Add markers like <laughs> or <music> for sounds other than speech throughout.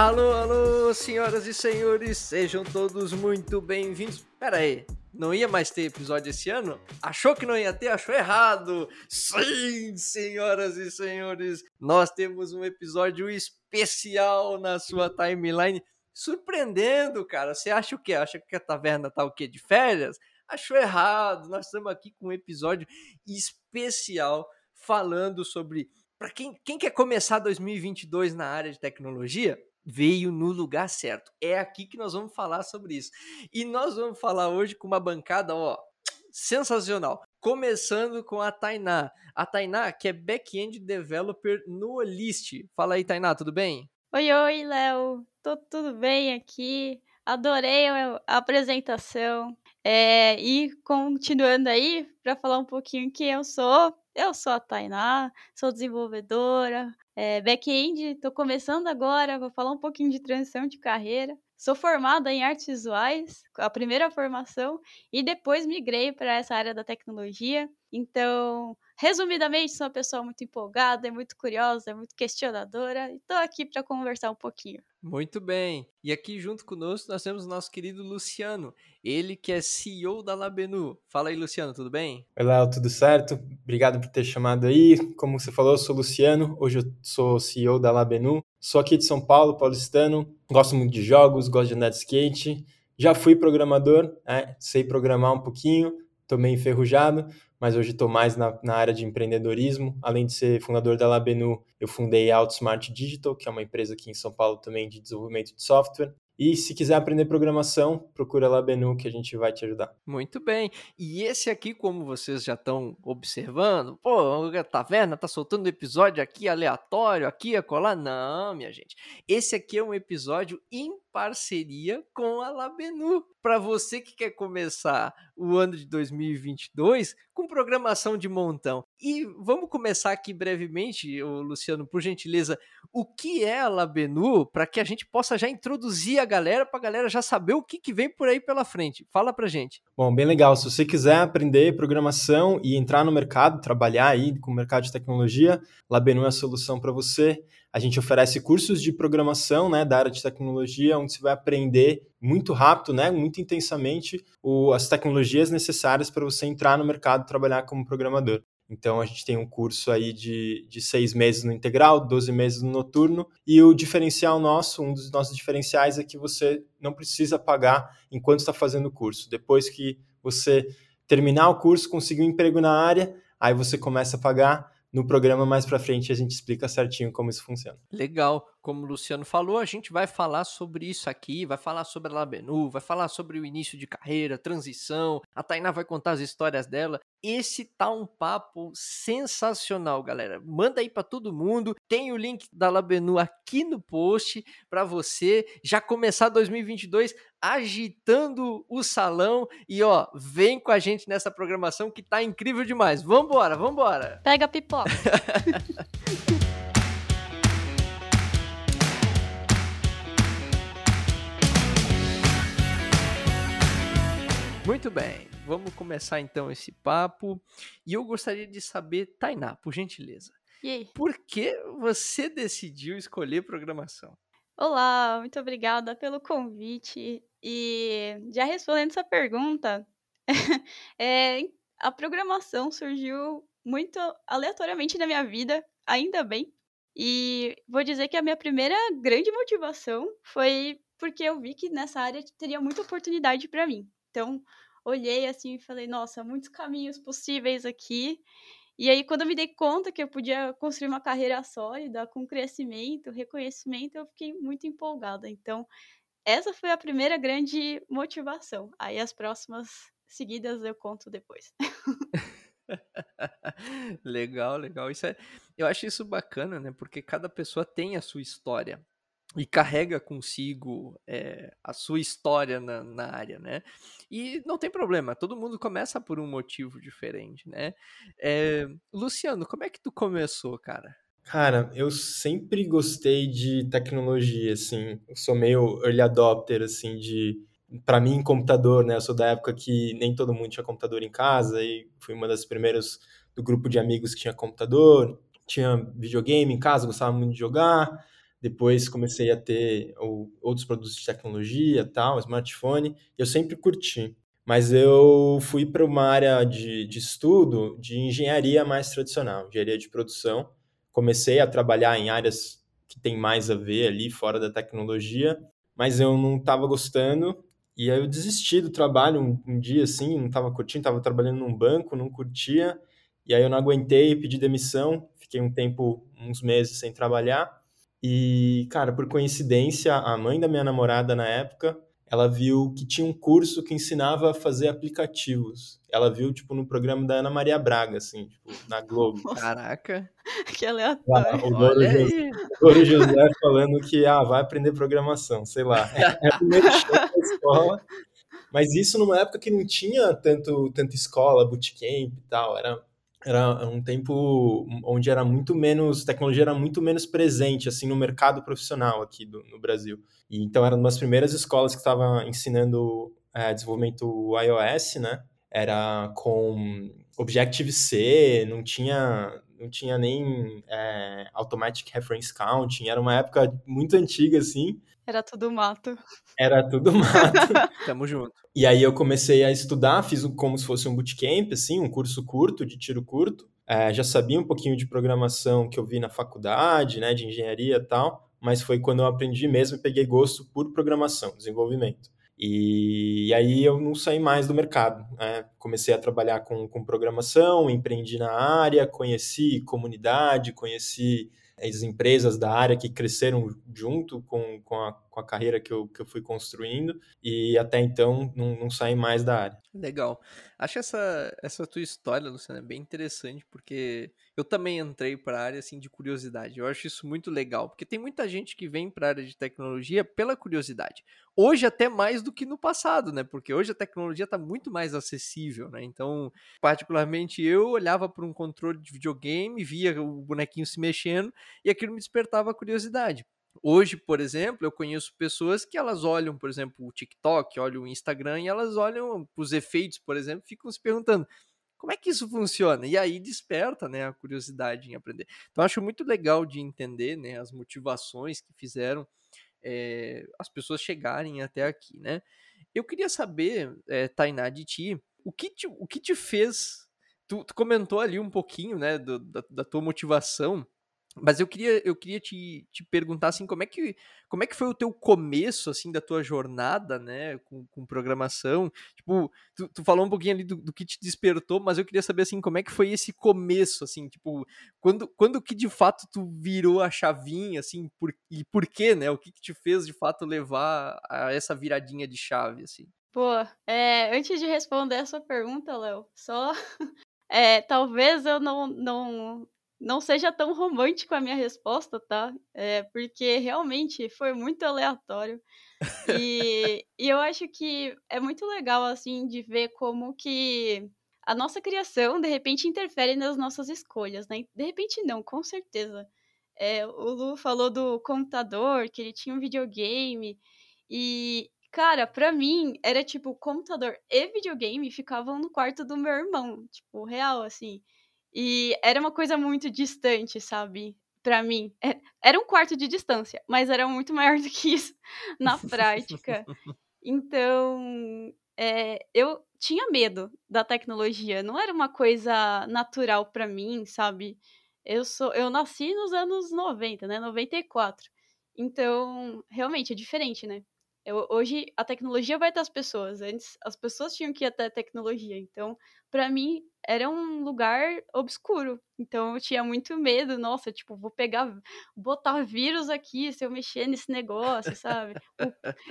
Alô, alô, senhoras e senhores, sejam todos muito bem-vindos. Pera aí, não ia mais ter episódio esse ano? Achou que não ia ter? Achou errado! Sim, senhoras e senhores, nós temos um episódio especial na sua timeline. Surpreendendo, cara. Você acha o quê? Acha que a taverna tá o quê? De férias? Achou errado. Nós estamos aqui com um episódio especial falando sobre. Para quem, quem quer começar 2022 na área de tecnologia, veio no lugar certo. É aqui que nós vamos falar sobre isso. E nós vamos falar hoje com uma bancada, ó, sensacional. Começando com a Tainá. A Tainá, que é back-end developer no Olist. Fala aí, Tainá, tudo bem? Oi, oi, Léo. Tô tudo bem aqui. Adorei a apresentação. É, e continuando aí, para falar um pouquinho quem eu sou, eu sou a Tainá, sou desenvolvedora, é, back-end, estou começando agora, vou falar um pouquinho de transição de carreira. Sou formada em artes visuais, a primeira formação, e depois migrei para essa área da tecnologia. Então, resumidamente, sou uma pessoa muito empolgada, é muito curiosa, é muito questionadora, e estou aqui para conversar um pouquinho. Muito bem. E aqui junto conosco nós temos o nosso querido Luciano, ele que é CEO da Labenu. Fala aí, Luciano, tudo bem? Oi, Léo, tudo certo? Obrigado por ter chamado aí. Como você falou, eu sou Luciano, hoje eu sou CEO da Labenu. Sou aqui de São Paulo, paulistano, gosto muito de jogos, gosto de andar de skate. Já fui programador, né? sei programar um pouquinho, estou meio enferrujado, mas hoje estou mais na, na, área de empreendedorismo. Além de ser fundador da Labenu, eu fundei a Outsmart Digital, que é uma empresa aqui em São Paulo também de desenvolvimento de software. E se quiser aprender programação, procura lá Benu que a gente vai te ajudar. Muito bem. E esse aqui, como vocês já estão observando, pô, a taverna tá soltando episódio aqui aleatório, aqui a colar. Não, minha gente. Esse aqui é um episódio em parceria com a Labenu. Para você que quer começar o ano de 2022 com programação de montão. E vamos começar aqui brevemente, Luciano, por gentileza, o que é a Labenu para que a gente possa já introduzir a galera, para a galera já saber o que, que vem por aí pela frente. Fala para gente. Bom, bem legal. Se você quiser aprender programação e entrar no mercado, trabalhar aí com o mercado de tecnologia, Labenu é a solução para você. A gente oferece cursos de programação né, da área de tecnologia, onde você vai aprender muito rápido, né, muito intensamente, o, as tecnologias necessárias para você entrar no mercado e trabalhar como programador. Então, a gente tem um curso aí de, de seis meses no integral, 12 meses no noturno, e o diferencial nosso, um dos nossos diferenciais é que você não precisa pagar enquanto está fazendo o curso. Depois que você terminar o curso, conseguir um emprego na área, aí você começa a pagar no programa mais para frente a gente explica certinho como isso funciona. Legal como o Luciano falou, a gente vai falar sobre isso aqui, vai falar sobre a Labenu, vai falar sobre o início de carreira, transição, a Tainá vai contar as histórias dela. Esse tá um papo sensacional, galera. Manda aí para todo mundo. Tem o link da Labenu aqui no post para você já começar 2022 agitando o salão e ó, vem com a gente nessa programação que tá incrível demais. Vambora, vambora. Pega a pipoca. <laughs> Muito bem, vamos começar então esse papo. E eu gostaria de saber, Tainá, por gentileza. E aí? Por que você decidiu escolher programação? Olá, muito obrigada pelo convite. E já respondendo essa pergunta, <laughs> é, a programação surgiu muito aleatoriamente na minha vida, ainda bem. E vou dizer que a minha primeira grande motivação foi porque eu vi que nessa área teria muita oportunidade para mim. Então, olhei assim e falei, nossa, muitos caminhos possíveis aqui. E aí, quando eu me dei conta que eu podia construir uma carreira sólida, com crescimento, reconhecimento, eu fiquei muito empolgada. Então, essa foi a primeira grande motivação. Aí, as próximas seguidas eu conto depois. <laughs> legal, legal. Isso é, eu acho isso bacana, né? Porque cada pessoa tem a sua história e carrega consigo é, a sua história na, na, área, né? E não tem problema, todo mundo começa por um motivo diferente, né? É, Luciano, como é que tu começou, cara? Cara, eu sempre gostei de tecnologia, assim. Eu sou meio early adopter, assim, de para mim computador, né? Eu sou da época que nem todo mundo tinha computador em casa e fui uma das primeiras do grupo de amigos que tinha computador, tinha videogame em casa, gostava muito de jogar Depois comecei a ter outros produtos de tecnologia, tal, smartphone. Eu sempre curti. Mas eu fui para uma área de, de estudo de engenharia mais tradicional, engenharia de produção. Comecei a trabalhar em áreas que tem mais a ver ali, fora da tecnologia, mas eu não estava gostando. E aí eu desisti do trabalho um, um dia assim, não estava curtindo, estava trabalhando num banco, não curtia. E aí eu não aguentei, pedi demissão, fiquei um tempo, uns meses sem trabalhar. E, cara, por coincidência, a mãe da minha namorada na época, ela viu que tinha um curso que ensinava a fazer aplicativos. Ela viu, tipo, no programa da Ana Maria Braga, assim, tipo, na Globo. Caraca. <laughs> que aleatório. o Louro José, José, falando que, ah, vai aprender programação, sei lá. É o primeiro da escola. Mas isso numa época que não tinha tanto, tanta escola, bootcamp e tal. Era era um tempo onde era muito menos, tecnologia era muito menos presente, assim, no mercado profissional aqui do, no Brasil. E, então, era uma das primeiras escolas que estava ensinando é, desenvolvimento iOS, né? Era com Objective-C, não tinha, não tinha nem é, Automatic Reference Counting, era uma época muito antiga, assim. Era tudo mato. Era tudo mato. <laughs> Tamo junto. E aí eu comecei a estudar, fiz como se fosse um bootcamp, assim, um curso curto, de tiro curto. É, já sabia um pouquinho de programação que eu vi na faculdade, né, de engenharia e tal, mas foi quando eu aprendi mesmo e peguei gosto por programação, desenvolvimento. E, e aí eu não saí mais do mercado. Né? Comecei a trabalhar com, com programação, empreendi na área, conheci comunidade, conheci as empresas da área que cresceram junto com, com, a, com a carreira que eu, que eu fui construindo e até então não, não saí mais da área. Legal. Acho essa, essa tua história, Luciana, é bem interessante, porque eu também entrei para a área assim, de curiosidade. Eu acho isso muito legal, porque tem muita gente que vem para a área de tecnologia pela curiosidade. Hoje até mais do que no passado, né? Porque hoje a tecnologia está muito mais acessível, né? Então, particularmente eu olhava para um controle de videogame, via o bonequinho se mexendo e aquilo me despertava a curiosidade. Hoje, por exemplo, eu conheço pessoas que elas olham, por exemplo, o TikTok, olham o Instagram e elas olham os efeitos, por exemplo, ficam se perguntando como é que isso funciona? E aí desperta, né, a curiosidade em aprender. Então acho muito legal de entender, né, as motivações que fizeram é, as pessoas chegarem até aqui, né? Eu queria saber, é, Tainá, de ti, o que te, o que te fez? Tu, tu comentou ali um pouquinho, né, do, da, da tua motivação mas eu queria, eu queria te, te perguntar assim, como é, que, como é que foi o teu começo assim da tua jornada, né, com, com programação? Tipo, tu, tu falou um pouquinho ali do, do, que te despertou, mas eu queria saber assim, como é que foi esse começo, assim, tipo, quando, quando que de fato tu virou a chavinha, assim, por, e por quê, né? O que, que te fez de fato levar a essa viradinha de chave, assim? Pô, é, antes de responder essa pergunta, Léo, só é, <laughs> talvez eu não, não não seja tão romântico a minha resposta, tá? É, porque realmente foi muito aleatório. E, e eu acho que é muito legal, assim, de ver como que a nossa criação, de repente, interfere nas nossas escolhas, né? De repente, não, com certeza. É, o Lu falou do computador, que ele tinha um videogame. E, cara, pra mim, era tipo, computador e videogame ficavam no quarto do meu irmão. Tipo, real, assim. E era uma coisa muito distante, sabe? Para mim. É, era um quarto de distância, mas era muito maior do que isso <laughs> na prática. Então, é, eu tinha medo da tecnologia. Não era uma coisa natural para mim, sabe? Eu sou, eu nasci nos anos 90, né? 94. Então, realmente é diferente, né? Eu, hoje a tecnologia vai até as pessoas. Antes as pessoas tinham que ir até a tecnologia. Então, para mim era um lugar obscuro. Então eu tinha muito medo, nossa, tipo, vou pegar, botar vírus aqui se eu mexer nesse negócio, sabe?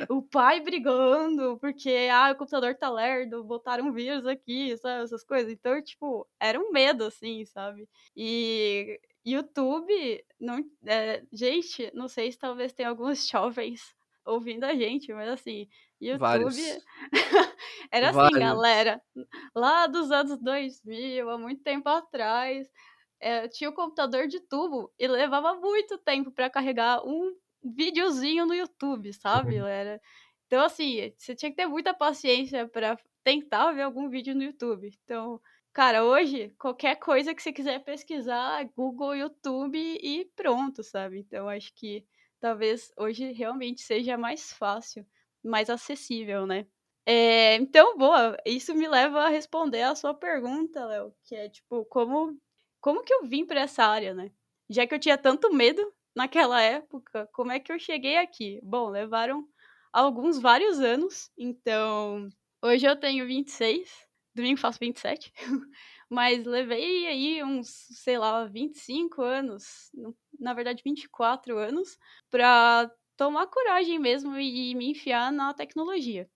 O, o pai brigando porque ah, o computador tá lerdo, botaram vírus aqui, sabe? Essas coisas. Então, tipo, era um medo assim, sabe? E YouTube, não, é, gente, não sei se talvez tenha alguns <laughs> jovens ouvindo a gente, mas assim, YouTube <laughs> era assim, Vários. galera. Lá dos anos 2000, há muito tempo atrás, é, tinha o um computador de tubo e levava muito tempo para carregar um videozinho no YouTube, sabe, galera? Então, assim, você tinha que ter muita paciência para tentar ver algum vídeo no YouTube. Então, cara, hoje, qualquer coisa que você quiser pesquisar, Google, YouTube e pronto, sabe? Então, acho que talvez hoje realmente seja mais fácil, mais acessível, né? É, então, boa, isso me leva a responder a sua pergunta, Léo, que é tipo, como, como que eu vim para essa área, né? Já que eu tinha tanto medo naquela época, como é que eu cheguei aqui? Bom, levaram alguns vários anos, então hoje eu tenho 26, domingo faço 27, <laughs> mas levei aí uns, sei lá, 25 anos, na verdade 24 anos, para tomar coragem mesmo e me enfiar na tecnologia.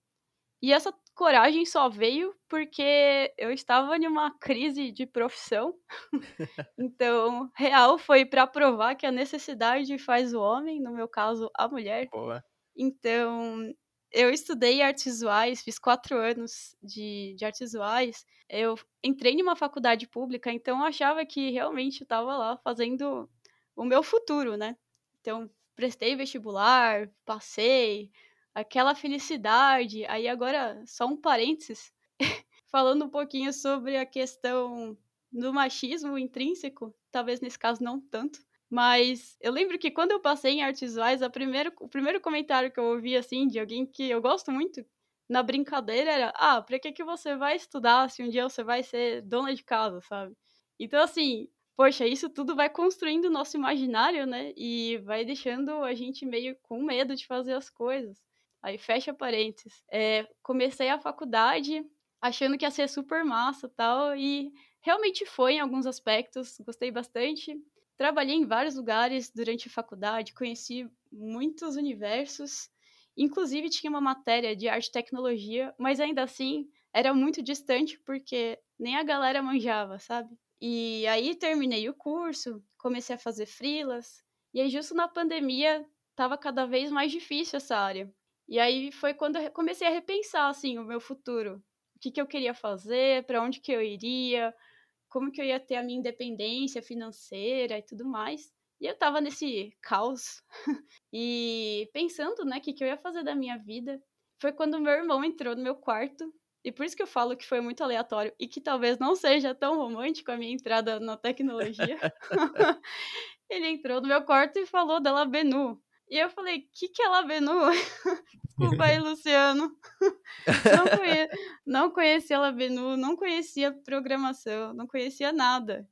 E essa coragem só veio porque eu estava em uma crise de profissão. <laughs> então, real foi para provar que a necessidade faz o homem, no meu caso, a mulher. Boa. Então, eu estudei artes visuais, fiz quatro anos de, de artes visuais. Eu entrei em uma faculdade pública, então eu achava que realmente eu estava lá fazendo o meu futuro, né? Então, prestei vestibular, passei, aquela felicidade. Aí agora, só um parênteses, <laughs> falando um pouquinho sobre a questão do machismo intrínseco, talvez nesse caso não tanto, mas eu lembro que quando eu passei em artes visuais, primeiro, o primeiro comentário que eu ouvi, assim, de alguém que eu gosto muito, na brincadeira, era: Ah, pra que, que você vai estudar se um dia você vai ser dona de casa, sabe? Então, assim, poxa, isso tudo vai construindo o nosso imaginário, né? E vai deixando a gente meio com medo de fazer as coisas. Aí fecha parênteses. É, comecei a faculdade achando que ia ser super massa tal, e realmente foi em alguns aspectos, gostei bastante. Trabalhei em vários lugares durante a faculdade, conheci muitos universos, inclusive tinha uma matéria de arte e tecnologia, mas ainda assim era muito distante porque nem a galera manjava, sabe? E aí terminei o curso, comecei a fazer frilas, e aí justo na pandemia estava cada vez mais difícil essa área. E aí foi quando eu comecei a repensar assim o meu futuro, o que, que eu queria fazer, para onde que eu iria, como que eu ia ter a minha independência financeira e tudo mais. E eu tava nesse caos <laughs> e pensando, né, o que, que eu ia fazer da minha vida. Foi quando meu irmão entrou no meu quarto e por isso que eu falo que foi muito aleatório e que talvez não seja tão romântico a minha entrada na tecnologia. <laughs> Ele entrou no meu quarto e falou da Labenu. E eu falei, o que, que é Labenu? <laughs> Desculpa aí, <laughs> Luciano. <laughs> Não, conhe... não conhecia Labenu, não conhecia programação, não conhecia nada.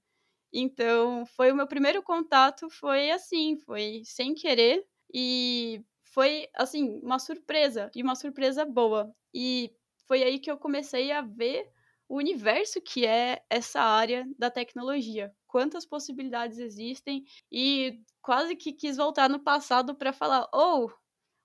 Então, foi o meu primeiro contato, foi assim, foi sem querer e foi assim, uma surpresa, e uma surpresa boa. E foi aí que eu comecei a ver o universo que é essa área da tecnologia quantas possibilidades existem e quase que quis voltar no passado para falar: "Oh,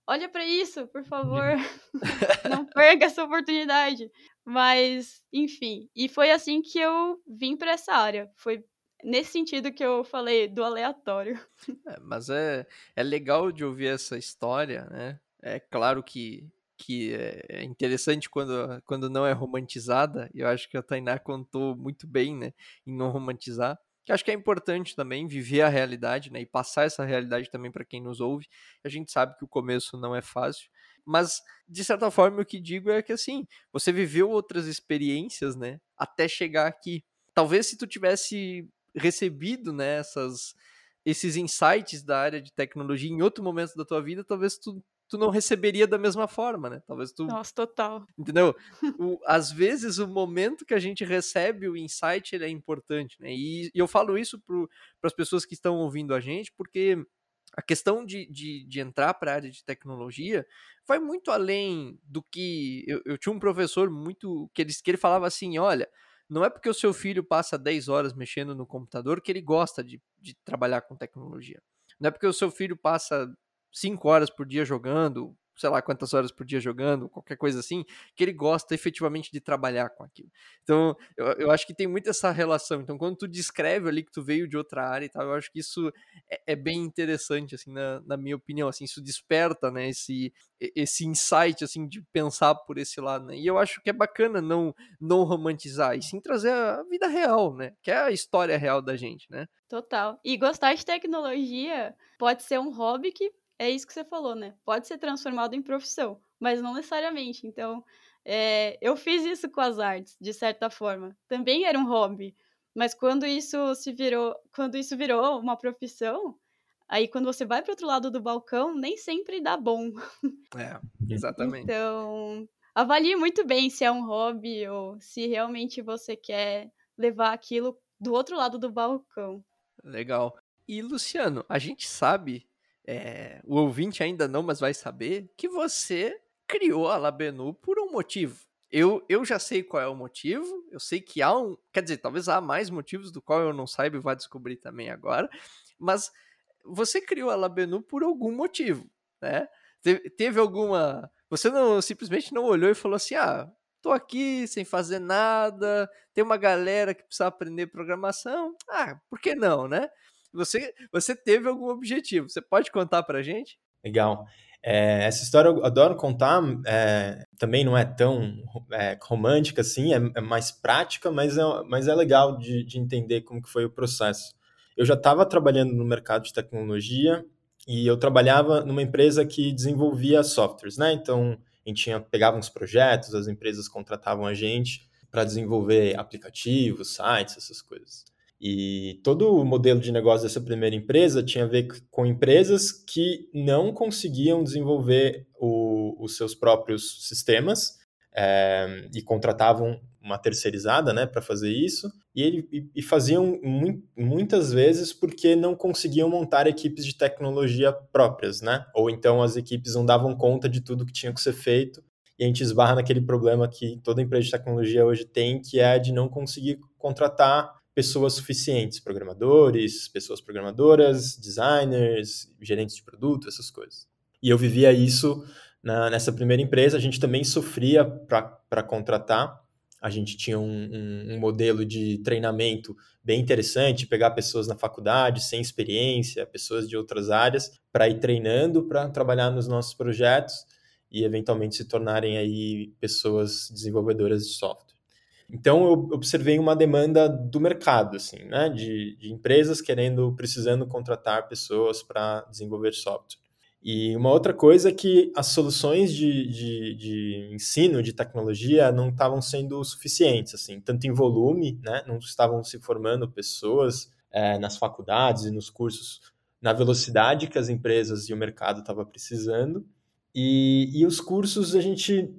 olha para isso, por favor. <laughs> Não perca essa oportunidade". Mas, enfim, e foi assim que eu vim para essa área. Foi nesse sentido que eu falei do aleatório. <laughs> É, mas é, é legal de ouvir essa história, né? É claro que que é interessante quando, quando não é romantizada, e eu acho que a Tainá contou muito bem, né, em não romantizar, que acho que é importante também viver a realidade, né, e passar essa realidade também para quem nos ouve. A gente sabe que o começo não é fácil, mas de certa forma o que digo é que assim, você viveu outras experiências, né, até chegar aqui. Talvez se tu tivesse recebido, né, essas esses insights da área de tecnologia em outro momento da tua vida, talvez tu tu não receberia da mesma forma, né? Talvez tu. Nossa, total. Entendeu? <laughs> o, às vezes o momento que a gente recebe o insight ele é importante, né? E, e eu falo isso para as pessoas que estão ouvindo a gente, porque a questão de, de, de entrar para a área de tecnologia vai muito além do que. Eu, eu tinha um professor muito. que ele, que ele falava assim: olha. Não é porque o seu filho passa 10 horas mexendo no computador que ele gosta de, de trabalhar com tecnologia. Não é porque o seu filho passa cinco horas por dia jogando, sei lá quantas horas por dia jogando, qualquer coisa assim, que ele gosta efetivamente de trabalhar com aquilo. Então, eu, eu acho que tem muito essa relação. Então, quando tu descreve ali que tu veio de outra área e tal, eu acho que isso é, é bem interessante, assim, na, na, minha opinião, assim, isso desperta, né, esse, esse insight, assim, de pensar por esse lado, né, e eu acho que é bacana não, não romantizar, e sim trazer a vida real, né, que é a história real da gente, né. Total. E gostar de tecnologia pode ser um hobby que é isso que você falou, né? Pode ser transformado em profissão, mas não necessariamente. Então, é, eu fiz isso com as artes, de certa forma. Também era um hobby, mas quando isso se virou, quando isso virou uma profissão, Aí quando você vai para outro lado do balcão, nem sempre dá bom. É, <laughs> exatamente. Então, avalie muito bem se é um hobby ou se realmente você quer levar aquilo do outro lado do balcão. Legal. E Luciano, a gente sabe, é, o ouvinte ainda não, mas vai saber, que você criou a Labenu por um motivo. Eu, eu já sei qual é o motivo, eu sei que há um. Quer dizer, talvez há mais motivos do qual eu não saiba e vá descobrir também agora, mas você criou a Labenu por algum motivo, né? Teve, teve alguma. Você não simplesmente não olhou e falou assim: ah, tô aqui sem fazer nada, tem uma galera que precisa aprender programação, ah, por que não, né? Você, você teve algum objetivo, você pode contar pra gente? Legal. É, essa história eu adoro contar, é, também não é tão é, romântica assim, é, é, mais prática, mas é, mas é legal de, de entender como que foi o processo. Eu já estava trabalhando no mercado de tecnologia e eu trabalhava numa empresa que desenvolvia softwares, né? Então, a gente tinha, pegava uns projetos, as empresas contratavam a gente para desenvolver aplicativos, sites, essas coisas. E todo o modelo de negócio dessa primeira empresa tinha a ver com empresas que não conseguiam desenvolver o, os seus próprios sistemas é, e contratavam uma terceirizada né, para fazer isso, e, ele, e, e faziam mu muitas vezes porque não conseguiam montar equipes de tecnologia próprias, né? Ou então as equipes não davam conta de tudo que tinha que ser feito, e a gente esbarra naquele problema que toda empresa de tecnologia hoje tem, que é de não conseguir contratar pessoas suficientes, programadores, pessoas programadoras, designers, gerentes de produto, essas coisas. E eu vivia isso na, nessa primeira empresa, a gente também sofria para contratar, a gente tinha um, um, um, modelo de treinamento bem interessante, pegar pessoas na faculdade sem experiência, pessoas de outras áreas, para ir treinando para trabalhar nos nossos projetos e eventualmente se tornarem aí pessoas desenvolvedoras de software. Então eu observei uma demanda do mercado, assim, né, de, de empresas querendo, precisando contratar pessoas para desenvolver software. E uma outra coisa é que as soluções de, de, de ensino, de tecnologia, não estavam sendo suficientes, assim, tanto em volume, né, não estavam se formando pessoas é, nas faculdades e nos cursos na velocidade que as empresas e o mercado estavam precisando. E, e os cursos, a gente,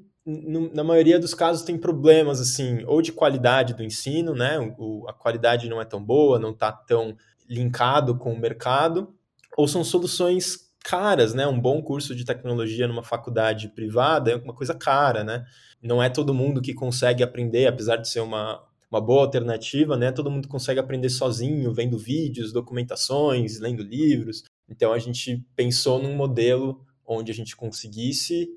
na maioria dos casos, tem problemas, assim, ou de qualidade do ensino, né, o, a qualidade não é tão boa, não está tão linkado com o mercado, ou são soluções caras, né? Um bom curso de tecnologia numa faculdade privada é uma coisa cara, né? Não é todo mundo que consegue aprender, apesar de ser uma, uma boa alternativa, né? Todo mundo consegue aprender sozinho, vendo vídeos, documentações, lendo livros. Então a gente pensou num modelo onde a gente conseguisse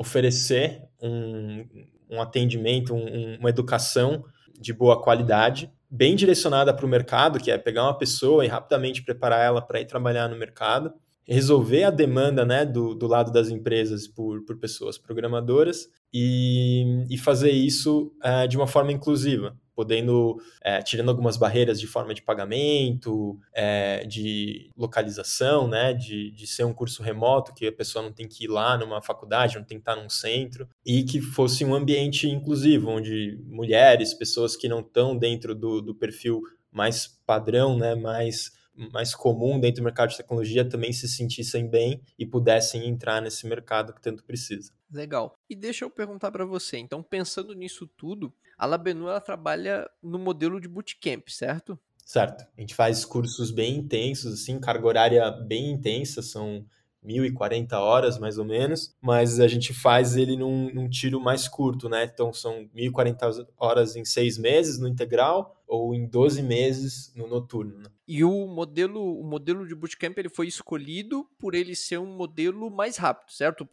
oferecer um, um atendimento, um, uma educação de boa qualidade, bem direcionada para o mercado, que é pegar uma pessoa e rapidamente preparar ela para ir trabalhar no mercado resolver a demanda né, do, do lado das empresas por, por pessoas programadoras e, e fazer isso uh, de uma forma inclusiva, podendo, uh, tirando algumas barreiras de forma de pagamento, uh, de localização, né, de, de ser um curso remoto, que a pessoa não tem que ir lá numa faculdade, não tem que estar num centro, e que fosse um ambiente inclusivo, onde mulheres, pessoas que não estão dentro do, do perfil mais padrão, né, mais mais comum dentro do mercado de tecnologia também se sentissem bem e pudessem entrar nesse mercado que tanto precisa. Legal. E deixa eu perguntar para você, então pensando nisso tudo, a Labenu ela trabalha no modelo de bootcamp, certo? Certo. A gente faz cursos bem intensos, assim, carga horária bem intensa, são 1.040 horas, mais ou menos, mas a gente faz ele num, num tiro mais curto, né? Então, são 1.040 horas em seis meses no integral ou em 12 meses no noturno. Né? E o modelo, o modelo de bootcamp ele foi escolhido por ele ser um modelo mais rápido, certo?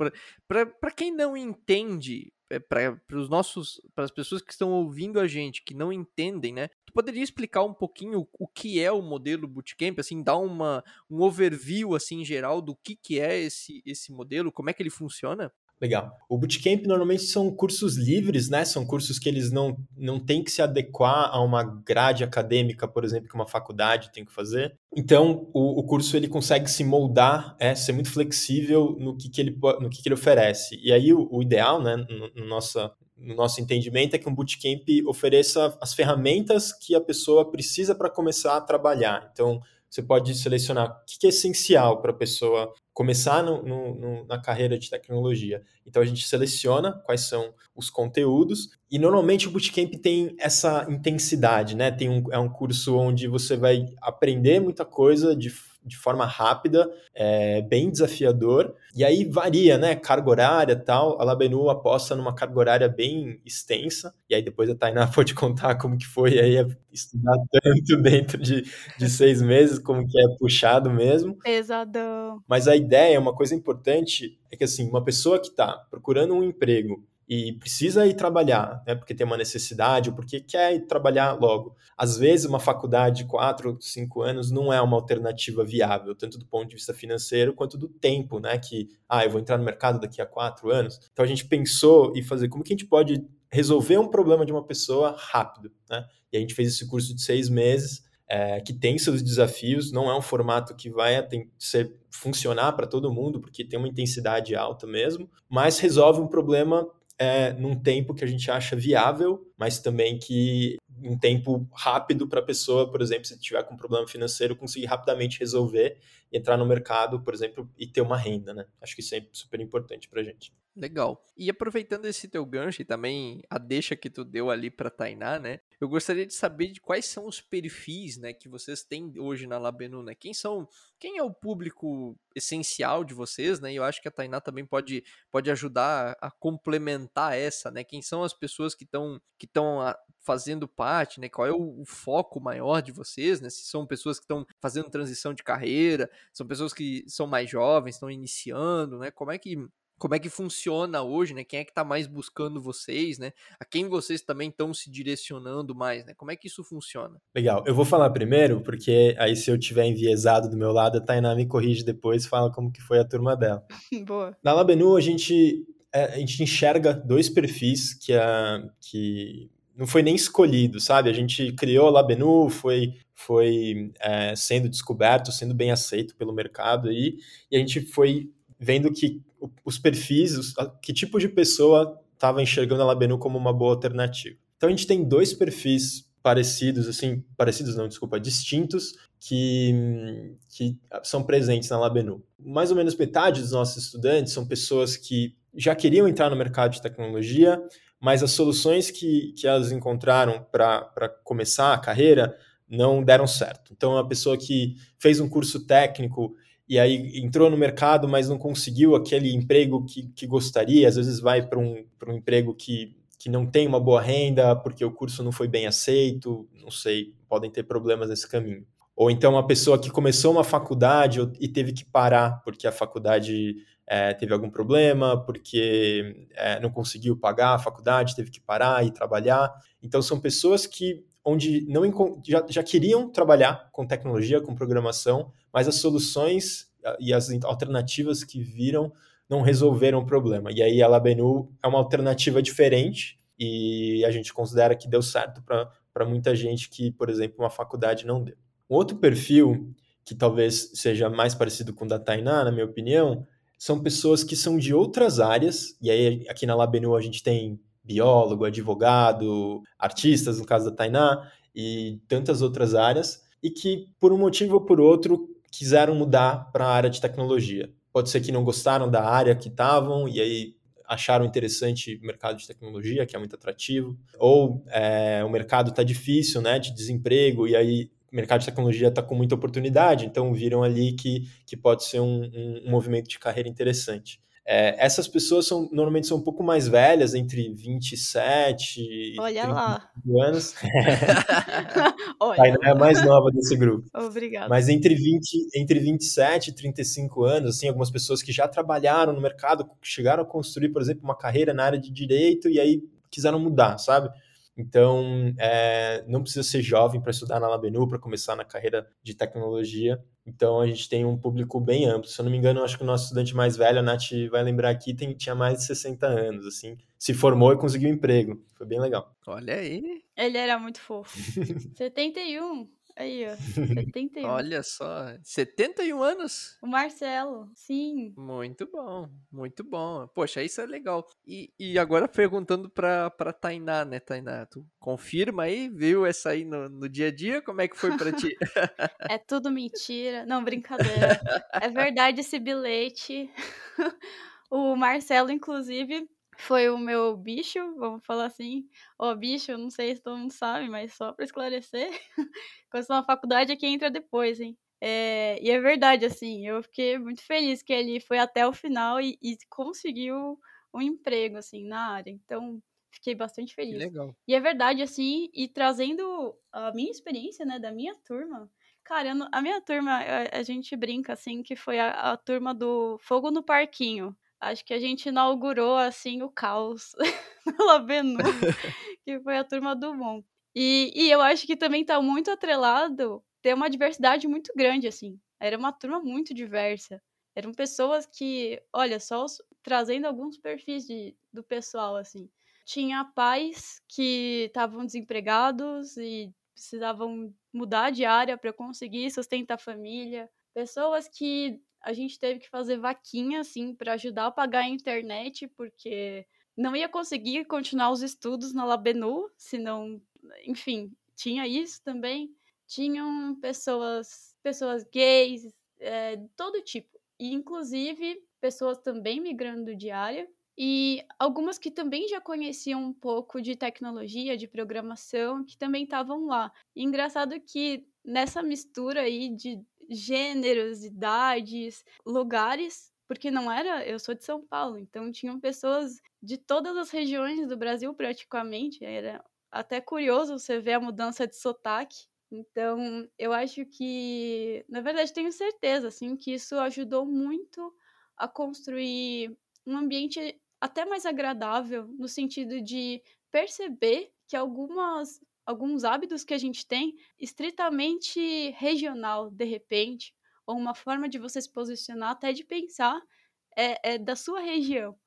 Para quem não entende, é, para os nossos, para as pessoas que estão ouvindo a gente que não entendem, né? Tu poderia explicar um pouquinho o que é o modelo bootcamp, assim, dar uma um overview assim geral do que que é esse esse modelo, como é que ele funciona? Legal. O bootcamp normalmente são cursos livres, né? São cursos que eles não, não têm que se adequar a uma grade acadêmica, por exemplo, que uma faculdade tem que fazer. Então, o, o curso ele consegue se moldar, é, ser muito flexível no que, que, ele, no que, que ele oferece. E aí, o, o ideal, né, no, no, nossa, no nosso entendimento, é que um bootcamp ofereça as ferramentas que a pessoa precisa para começar a trabalhar. Então, você pode selecionar o que é essencial para a pessoa começar no, no, na carreira de tecnologia. Então a gente seleciona quais são os conteúdos e normalmente o bootcamp tem essa intensidade, né? Tem um, é um curso onde você vai aprender muita coisa de de forma rápida, é, bem desafiador. E aí varia, né? Carga horária e tal. A Labenu aposta numa carga horária bem extensa. E aí depois a Tainá <laughs> pode contar como que foi aí estudar tanto <laughs> dentro de, de seis meses, como que é puxado mesmo. Pesadão. Mas a ideia, uma coisa importante, é que assim, uma pessoa que está procurando um emprego e precisa ir trabalhar, né, porque tem uma necessidade ou porque quer ir trabalhar logo. Às vezes, uma faculdade de quatro, cinco anos não é uma alternativa viável, tanto do ponto de vista financeiro quanto do tempo, né? Que, ah, eu vou entrar no mercado daqui a quatro anos. Então, a gente pensou em fazer como que a gente pode resolver um problema de uma pessoa rápido, né? E a gente fez esse curso de seis meses, é, que tem seus desafios, não é um formato que vai ser, funcionar para todo mundo, porque tem uma intensidade alta mesmo, mas resolve um problema é, num tempo que a gente acha viável, mas também que um tempo rápido para a pessoa, por exemplo, se tiver com um problema financeiro, conseguir rapidamente resolver, entrar no mercado, por exemplo, e ter uma renda, né? Acho que isso é super importante para a gente. Legal. E aproveitando esse teu gancho e também a deixa que tu deu ali para Tainá, né? Eu gostaria de saber de quais são os perfis, né, que vocês têm hoje na Labenu, né? Quem são, quem é o público essencial de vocês, né? E eu acho que a Tainá também pode, pode ajudar a complementar essa, né? Quem são as pessoas que estão que estão fazendo parte, né? Qual é o, o, foco maior de vocês, né? Se são pessoas que estão fazendo transição de carreira, são pessoas que são mais jovens, estão iniciando, né? Como é que como é que funciona hoje, né? Quem é que está mais buscando vocês, né? A quem vocês também estão se direcionando mais, né? Como é que isso funciona? Legal. Eu vou falar primeiro, porque aí se eu tiver enviesado do meu lado, a Tainá me corrige depois e fala como que foi a turma dela. <laughs> Boa. Na Labenu, a gente, é, a gente enxerga dois perfis que, a, que não foi nem escolhido, sabe? A gente criou a Labenu, foi, foi é, sendo descoberto, sendo bem aceito pelo mercado aí, e a gente foi vendo que os perfis, os, que tipo de pessoa estava enxergando a Labenu como uma boa alternativa. Então a gente tem dois perfis parecidos, assim, parecidos não, desculpa, distintos, que, que são presentes na Labenu. Mais ou menos metade dos nossos estudantes são pessoas que já queriam entrar no mercado de tecnologia, mas as soluções que, que elas encontraram para começar a carreira não deram certo. Então, a pessoa que fez um curso técnico e aí entrou no mercado, mas não conseguiu aquele emprego que, que gostaria, às vezes vai para um, um emprego que, que não tem uma boa renda, porque o curso não foi bem aceito, não sei, podem ter problemas nesse caminho. Ou então uma pessoa que começou uma faculdade e teve que parar porque a faculdade é, teve algum problema, porque é, não conseguiu pagar a faculdade, teve que parar e trabalhar. Então são pessoas que onde não já, já queriam trabalhar com tecnologia, com programação, mas as soluções ah, e as alternativas que viram não resolveram o problema. E aí a Labenu é uma alternativa diferente e a gente considera que deu certo para muita gente que, por exemplo, uma faculdade não deu. Um outro perfil que talvez seja mais parecido com o da Tainá, na minha opinião, são pessoas que são de outras áreas, e aí aqui na Labenu a gente tem biólogo, advogado, artistas, no caso da Tainá, e tantas outras áreas, e que, por um motivo ou por outro, quiseram mudar para a área de tecnologia. Pode ser que não gostaram da área que estavam e aí acharam interessante o mercado de tecnologia, que é muito atrativo, ou é, o mercado está difícil, né, de desemprego, e aí o mercado de tecnologia está com muita oportunidade, então viram ali que, que pode ser um, um, um movimento de carreira interessante. É, essas pessoas são, normalmente são um pouco mais velhas, entre 27 Olha e lá. anos. <laughs> Olha. Ainda é a mais nova desse grupo. Obrigada. Mas entre, 20, entre 27 e 35 anos, assim, algumas pessoas que já trabalharam no mercado, chegaram a construir, por exemplo, uma carreira na área de direito e aí quiseram mudar, sabe? Então, é, não precisa ser jovem para estudar na Labenu, para começar na carreira de tecnologia. Então, a gente tem um público bem amplo. Se eu não me engano, acho que o nosso estudante mais velho, a Nath vai lembrar aqui, tem, tinha mais de 60 anos, assim. Se formou e conseguiu emprego. Foi bem legal. Olha aí. Ele era muito fofo. <laughs> 71. Aí, ó. 71. Olha só, 71 anos. O Marcelo, sim. Muito bom, muito bom. Poxa, isso é legal. E, e agora perguntando pra, pra Tainá, né, Tainá? Tu confirma aí? Viu essa aí no, no dia a dia? Como é que foi pra ti? <laughs> É tudo mentira. Não, <laughs> brincadeira. É verdade esse bilhete. <laughs> O Marcelo, inclusive, foi o meu bicho, vamos falar assim. Ó, bicho, não sei se todo mundo sabe, mas só para esclarecer. <laughs> Quando você tá na faculdade é quem entra depois, hein? É, e é verdade, assim, eu fiquei muito feliz que ele foi até o final e, e conseguiu um emprego, assim, na área. Então, fiquei bastante Que feliz. legal. E é verdade, assim, e trazendo a minha experiência, né, da minha turma. Cara, não- a minha turma, a, a gente brinca, assim, que foi a, a turma do Fogo no Parquinho. Acho que a gente inaugurou, assim, o caos <laughs> no Labenu, que foi a turma do Mon. E, e eu acho que também tá muito atrelado ter uma diversidade muito grande, assim. Era uma turma muito diversa. Eram pessoas que, olha, só os- trazendo alguns perfis de, do pessoal, assim. Tinha pais que estavam desempregados e precisavam mudar de área para conseguir sustentar a família. Pessoas que a gente teve que fazer vaquinha, assim, para ajudar a pagar a internet, porque não ia conseguir continuar os estudos na Labenu, senão, enfim, tinha isso também. Tinham pessoas, pessoas gays, é, todo tipo. E, inclusive, pessoas também migrando de área. E algumas que também já conheciam um pouco de tecnologia, de programação, que também estavam lá. E engraçado que nessa mistura aí de gêneros, idades, lugares, porque não era, eu sou de São Paulo, então tinham pessoas de todas as regiões do Brasil praticamente, era até curioso você ver a mudança de sotaque. Então, eu acho que, na verdade, tenho certeza assim que isso ajudou muito a construir um ambiente até mais agradável no sentido de perceber que algumas alguns hábitos que a gente tem estritamente regional, de repente, ou uma forma de você se posicionar, até de pensar, é, é da sua região.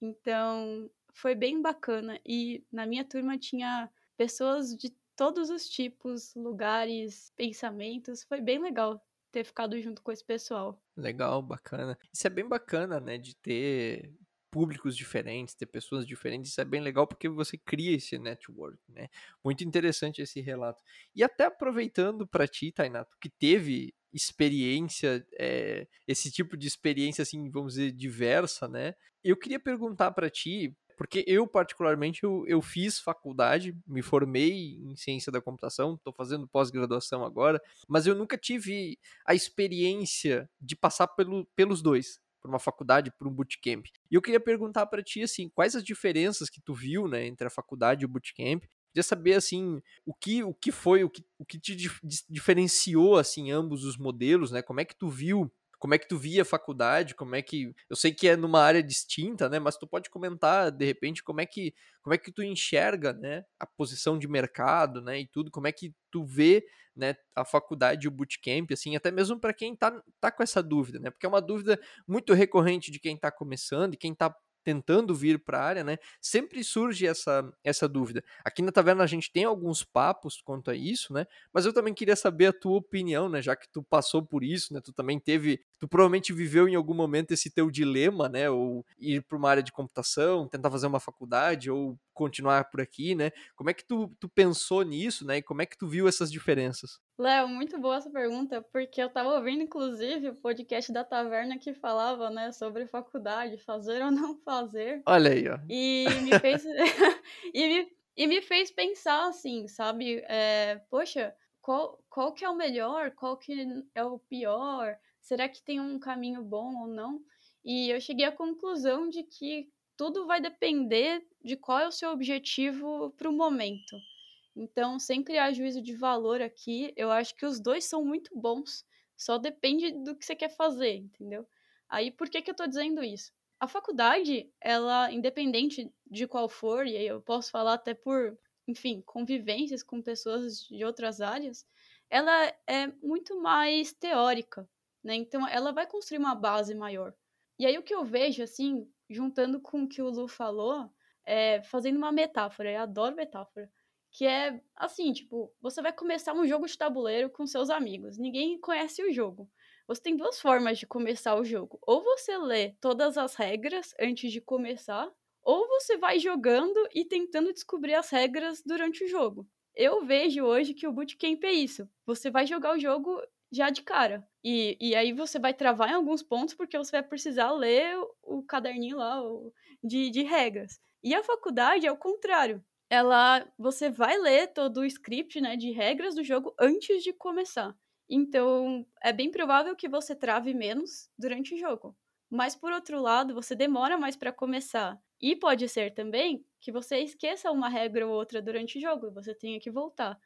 Então, foi bem bacana. E na minha turma tinha pessoas de todos os tipos, lugares, pensamentos. Foi bem legal ter ficado junto com esse pessoal. Legal, bacana. Isso é bem bacana, né? De ter públicos diferentes, ter pessoas diferentes. Isso é bem legal porque você cria esse network, né? Muito interessante esse relato. E até aproveitando para ti, Tainato, que teve experiência, é, esse tipo de experiência, assim, vamos dizer, diversa, né? Eu queria perguntar para ti, porque eu, particularmente, eu, eu fiz faculdade, me formei em ciência da computação, estou fazendo pós-graduação agora, mas eu nunca tive a experiência de passar pelo, pelos dois, por uma faculdade, por um bootcamp. E eu queria perguntar para ti, assim, quais as diferenças que tu viu, né, entre a faculdade e o bootcamp? Queria saber, assim, o que, o que foi, o que, o que te diferenciou, assim, ambos os modelos, né? Como é que tu viu, como é que tu via a faculdade, como é que... Eu sei que é numa área distinta, né? Mas tu pode comentar, de repente, como é que, como é que tu enxerga, né? A posição de mercado, né? E tudo, como é que tu vê né, a faculdade o bootcamp, assim, até mesmo para quem tá, tá com essa dúvida, né? Porque é uma dúvida muito recorrente de quem tá começando e quem tá tentando vir para a área, né? Sempre surge essa, essa dúvida. Aqui na Taverna a gente tem alguns papos quanto a isso, né? Mas eu também queria saber a tua opinião, né? Já que tu passou por isso, né? Tu também teve, tu provavelmente viveu em algum momento esse teu dilema, né? Ou ir para uma área de computação, tentar fazer uma faculdade ou continuar por aqui, né? Como é que tu, tu pensou nisso, né? E como é que tu viu essas diferenças? Léo, muito boa essa pergunta, porque eu tava ouvindo, inclusive, o podcast da Taverna que falava, né, sobre faculdade, fazer ou não fazer. Olha aí, ó. E me fez, <laughs> e me, e me fez pensar, assim, sabe? É, poxa, qual, qual que é o melhor? Qual que é o pior? Será que tem um caminho bom ou não? E eu cheguei à conclusão de que tudo vai depender de qual é o seu objetivo para o momento. Então, sem criar juízo de valor aqui, eu acho que os dois são muito bons. Só depende do que você quer fazer, entendeu? Aí, por que, que eu tô dizendo isso? A faculdade, ela, independente de qual for, e aí eu posso falar até por, enfim, convivências com pessoas de outras áreas, ela é muito mais teórica, né? Então, ela vai construir uma base maior. E aí, o que eu vejo, assim, juntando com o que o Lu falou, é, fazendo uma metáfora, eu adoro metáfora. que é assim, tipo, você vai começar um jogo de tabuleiro com seus amigos. Ninguém conhece o jogo. Você tem duas formas de começar o jogo. Ou você lê todas as regras antes de começar, ou você vai jogando e tentando descobrir as regras durante o jogo. Eu vejo hoje que o bootcamp é isso. Você vai jogar o jogo já de cara. E, e aí você vai travar em alguns pontos porque você vai precisar ler o, o caderninho lá o, de, de regras. E a faculdade é o contrário. Ela, você vai ler todo o script, né, de regras do jogo antes de começar. Então, é bem provável que você trave menos durante o jogo. Mas por outro lado, você demora mais para começar. E pode ser também que você esqueça uma regra ou outra durante o jogo e você tenha que voltar.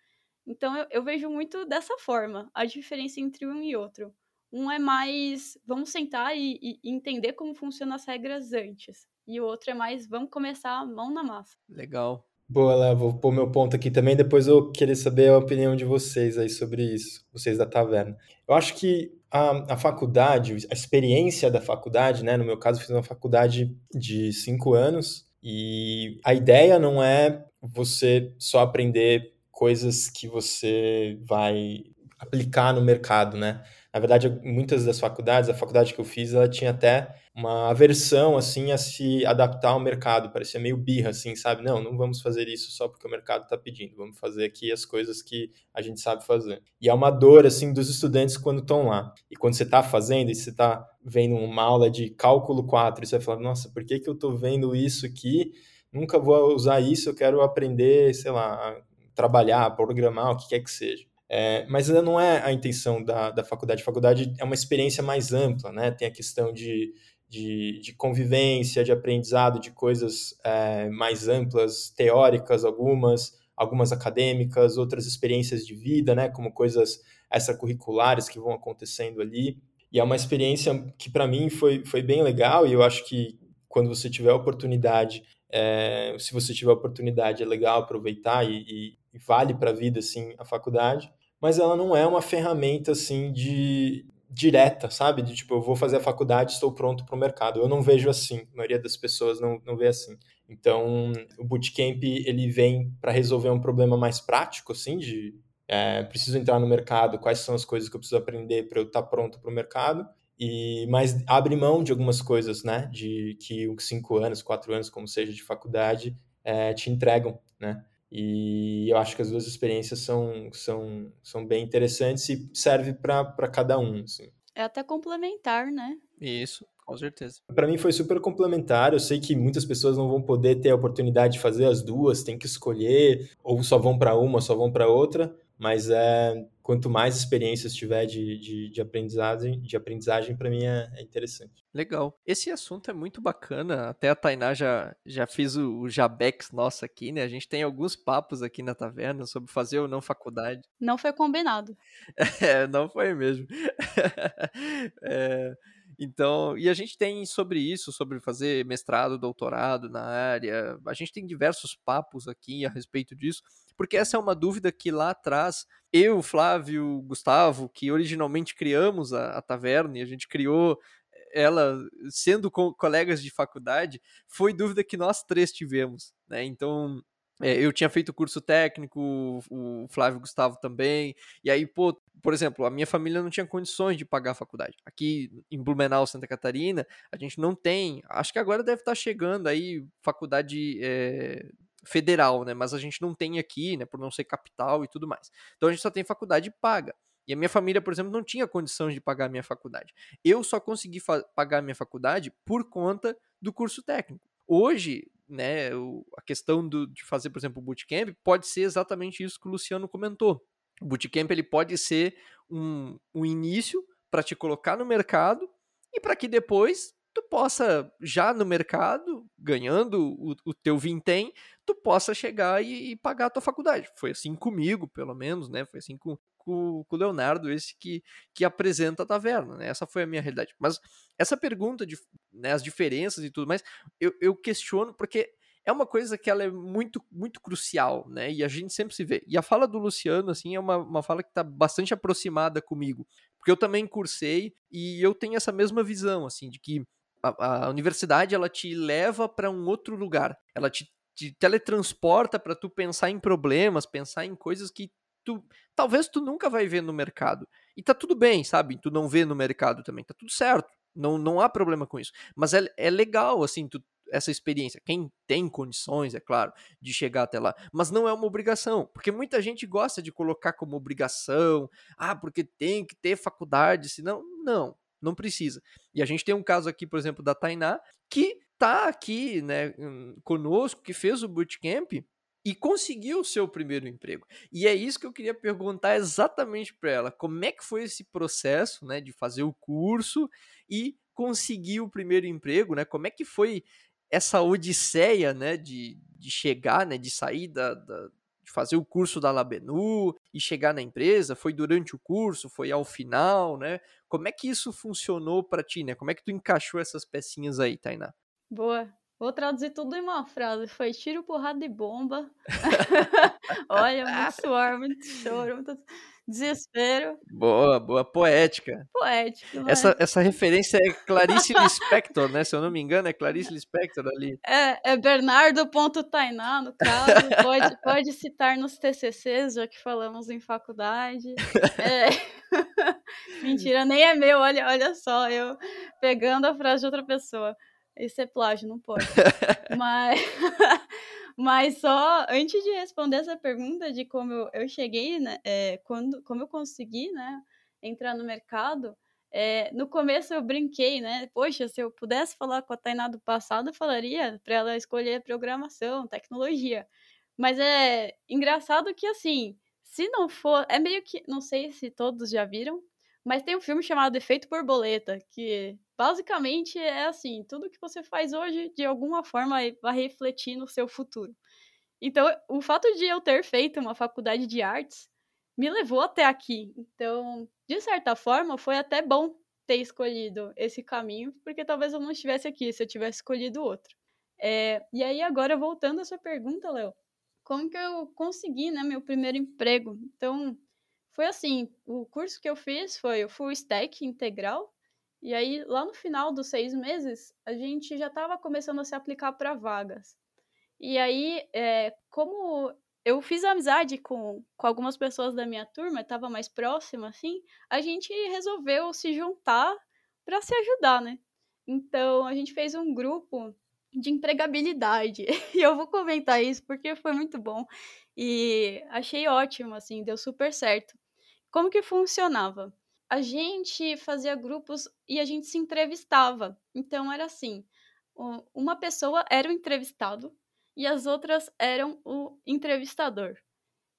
Então eu, eu, vejo muito dessa forma a diferença entre um e outro. Um é mais vamos sentar e, e entender como funcionam as regras antes. E o outro é mais vamos começar a mão na massa. Legal. Boa, Léo, vou pôr meu ponto aqui também, depois eu queria saber a opinião de vocês aí sobre isso, vocês da taverna. Eu acho que a, a faculdade, a experiência da faculdade, né, no meu caso eu fiz uma faculdade de cinco anos, e a ideia não é você só aprender coisas que você vai aplicar no mercado, né? Na verdade, muitas das faculdades, a faculdade que eu fiz, ela tinha até uma aversão, assim, a se adaptar ao mercado. Parecia meio birra, assim, sabe? Não, não vamos fazer isso só porque o mercado está pedindo. Vamos fazer aqui as coisas que a gente sabe fazer. E é uma dor, assim, dos estudantes quando estão lá. E quando você está fazendo e você está vendo uma aula de cálculo 4, e você vai falar, nossa, por que, que eu estou vendo isso aqui? Nunca vou usar isso, eu quero aprender, sei lá, trabalhar, programar, o que quer que seja. É, mas ainda não é a intenção da, da faculdade. A faculdade é uma experiência mais ampla, né? Tem a questão de, de, de convivência, de aprendizado, de coisas é, mais amplas, teóricas algumas, algumas acadêmicas, outras experiências de vida, né? Como coisas extracurriculares que vão acontecendo ali. E é uma experiência que para mim foi, foi bem legal e eu acho que quando você tiver a oportunidade, é, se você tiver a oportunidade, é legal aproveitar e, e, e vale para a vida, assim, a faculdade mas ela não é uma ferramenta assim de direta, sabe? De tipo, eu vou fazer a faculdade, estou pronto para o mercado. Eu não vejo assim, a maioria das pessoas não, não vê assim. Então, o bootcamp ele vem para resolver um problema mais prático, assim, de é, preciso entrar no mercado, quais são as coisas que eu preciso aprender para eu estar tá pronto para o mercado. E mas abre mão de algumas coisas, né? De que os cinco anos, quatro anos, como seja de faculdade, é, te entregam, né? E eu acho que as duas experiências são, são, são bem interessantes e serve para cada um. Assim. É até complementar, né? Isso, com certeza. Para mim foi super complementar. Eu sei que muitas pessoas não vão poder ter a oportunidade de fazer as duas, tem que escolher, ou só vão para uma, só vão para outra mas é quanto mais experiências tiver de, de, de aprendizagem, de aprendizagem para mim é, é, interessante. Legal. Esse assunto é muito bacana. Até a Tainá já, já fiz o, o Jabex nosso aqui, né? A gente tem alguns papos aqui na taverna sobre fazer ou não faculdade. Não foi combinado. <laughs> É, não foi mesmo. <laughs> é, então, e a gente tem sobre isso, sobre fazer mestrado, doutorado na área. A gente tem diversos papos aqui a respeito disso porque essa é uma dúvida que lá atrás eu, Flávio, Gustavo, que originalmente criamos a, a taverna e a gente criou ela sendo co colegas de faculdade, foi dúvida que nós três tivemos, né? Então, eu tinha feito curso técnico, o Flávio Gustavo também, e aí, pô, por exemplo, a minha família não tinha condições de pagar a faculdade. Aqui em Blumenau, Santa Catarina, a gente não tem, acho que agora deve estar chegando aí faculdade é, federal, né? Mas a gente não tem aqui, né? Por não ser capital e tudo mais. Então a gente só tem faculdade paga. E a minha família, por exemplo, não tinha condições de pagar a minha faculdade. Eu só consegui pagar a minha faculdade por conta do curso técnico. Hoje, né, o, a questão do, de fazer, por exemplo, o bootcamp pode ser exatamente isso que o Luciano comentou. O bootcamp ele pode ser um, um início para te colocar no mercado e para que depois tu possa, já no mercado, ganhando o, o teu vintém, tu possa chegar e, e, pagar a tua faculdade. Foi assim comigo, pelo menos, né? Foi assim com, com, o Leonardo, esse que, que apresenta a taverna, né? Essa foi a minha realidade. Mas essa pergunta de né, as diferenças e tudo mais, eu, eu questiono porque é uma coisa que ela é muito, muito crucial, né? E a gente sempre se vê. E a fala do Luciano, assim, é uma, uma fala que está bastante aproximada comigo. Porque eu também cursei e eu tenho essa mesma visão, assim, de que a, a universidade ela te leva para um outro lugar, ela te te teletransporta para tu pensar em problemas, pensar em coisas que tu talvez tu nunca vai ver no mercado. E tá tudo bem, sabe? Tu não vê no mercado também, tá tudo certo. Não, não há problema com isso. Mas é, é legal, assim, tu, essa experiência. Quem tem condições, é claro, de chegar até lá. Mas não é uma obrigação. Porque muita gente gosta de colocar como obrigação. Ah, porque tem que ter faculdade, senão. Não, não precisa. E a gente tem um caso aqui, por exemplo, da Tainá, que tá aqui, né, hum, conosco, que fez o bootcamp e conseguiu o seu primeiro emprego. E é isso que eu queria perguntar exatamente para ela. Como é que foi esse processo, né, de fazer o curso e conseguir o primeiro emprego, né? Como é que foi essa odisseia, né, de, de chegar, né, de sair da, da de fazer o curso da Labenu e chegar na empresa? Foi durante o curso? Foi ao final, né? Como é que isso funcionou para ti, né? Como é que tu encaixou essas pecinhas aí, Tainá? Boa. Vou traduzir tudo em uma frase. Foi tiro, porrada e bomba. <laughs> Olha, muito suor, muito choro, muito desespero. Boa, boa. Poética. Poética. Essa, essa referência é Clarice Lispector, né? Se eu não me engano, é Clarice Lispector ali. É, é Bernardo.tainá, no caso. Pode, pode citar nos TCCs, já que falamos em faculdade. É... <laughs> Mentira, nem é meu. Olha, olha só, eu pegando a frase de outra pessoa. Isso é plágio, não pode. <laughs> mas, <laughs> mas só antes de responder essa pergunta de como eu, eu cheguei, né, é, quando, como eu consegui, né, entrar no mercado, é, no começo eu brinquei, né? Poxa, se eu pudesse falar com a Tainá do passado, eu falaria para ela escolher programação, tecnologia. Mas é engraçado que, assim, se não for. É meio que. Não sei se todos já viram, mas tem um filme chamado Efeito Borboleta, que basicamente é assim: tudo que você faz hoje, de alguma forma, vai refletir no seu futuro. Então, o fato de eu ter feito uma faculdade de artes me levou até aqui. Então, de certa forma, foi até bom ter escolhido esse caminho, porque talvez eu não estivesse aqui se eu tivesse escolhido outro. É, e aí, agora, voltando à sua pergunta, Léo, como que eu consegui né, meu primeiro emprego? Então, foi assim, o curso que eu fiz foi o Full Stack Integral, e aí lá no final dos seis meses, a gente já estava começando a se aplicar para vagas. E aí, é, como eu fiz amizade com, com algumas pessoas da minha turma, estava mais próxima, assim, a gente resolveu se juntar para se ajudar, né? Então, a gente fez um grupo de empregabilidade. <laughs> E eu vou comentar isso porque foi muito bom. E achei ótimo, assim, deu super certo. Como que funcionava? A gente fazia grupos e a gente se entrevistava. Então era assim: uma pessoa era o entrevistado e as outras eram o entrevistador.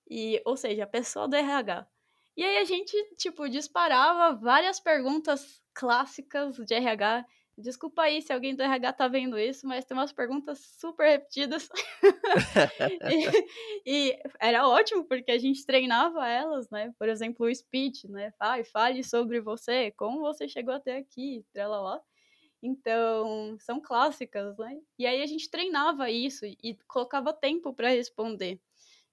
E, ou seja, a pessoa do RH. E aí a gente, tipo, disparava várias perguntas clássicas de RH Desculpa aí se alguém do RH tá vendo isso, mas tem umas perguntas super repetidas. <laughs> <laughs> e, e, era ótimo, porque a gente treinava elas, né? Por exemplo, o speech, né? Fale, fale sobre você, como você chegou até aqui, lá. Então, são clássicas, né? E aí a gente treinava isso e colocava tempo para responder.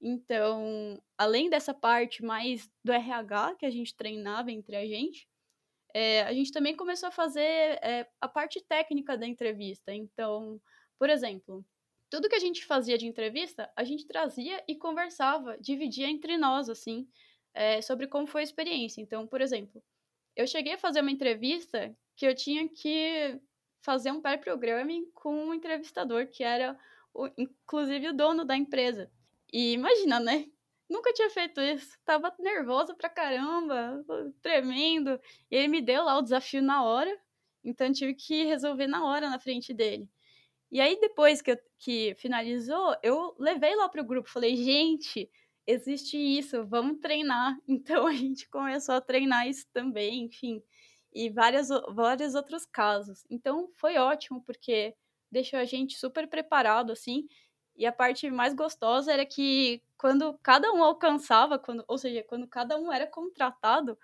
Então, além dessa parte mais do RH que a gente treinava entre a gente, é, a gente também começou a fazer é, a parte técnica da entrevista. Então, por exemplo, tudo que a gente fazia de entrevista, a gente trazia e conversava, dividia entre nós, assim, é, sobre como foi a experiência. Então, por exemplo, eu cheguei a fazer uma entrevista que eu tinha que fazer um pair programming com um entrevistador que era, o, inclusive, o dono da empresa. E imagina, né? Nunca tinha feito isso. Tava nervosa pra caramba, tremendo. E ele me deu lá o desafio na hora. Então tive que resolver na hora na frente dele. E aí, depois que, eu, que finalizou, eu levei lá pro grupo. Falei, gente, existe isso, vamos treinar. <laughs> Então a gente começou a treinar isso também, enfim. E várias, vários outros casos. Então foi ótimo, porque deixou a gente super preparado, assim. E a parte mais gostosa era que quando cada um alcançava, quando, ou seja, quando cada um era contratado,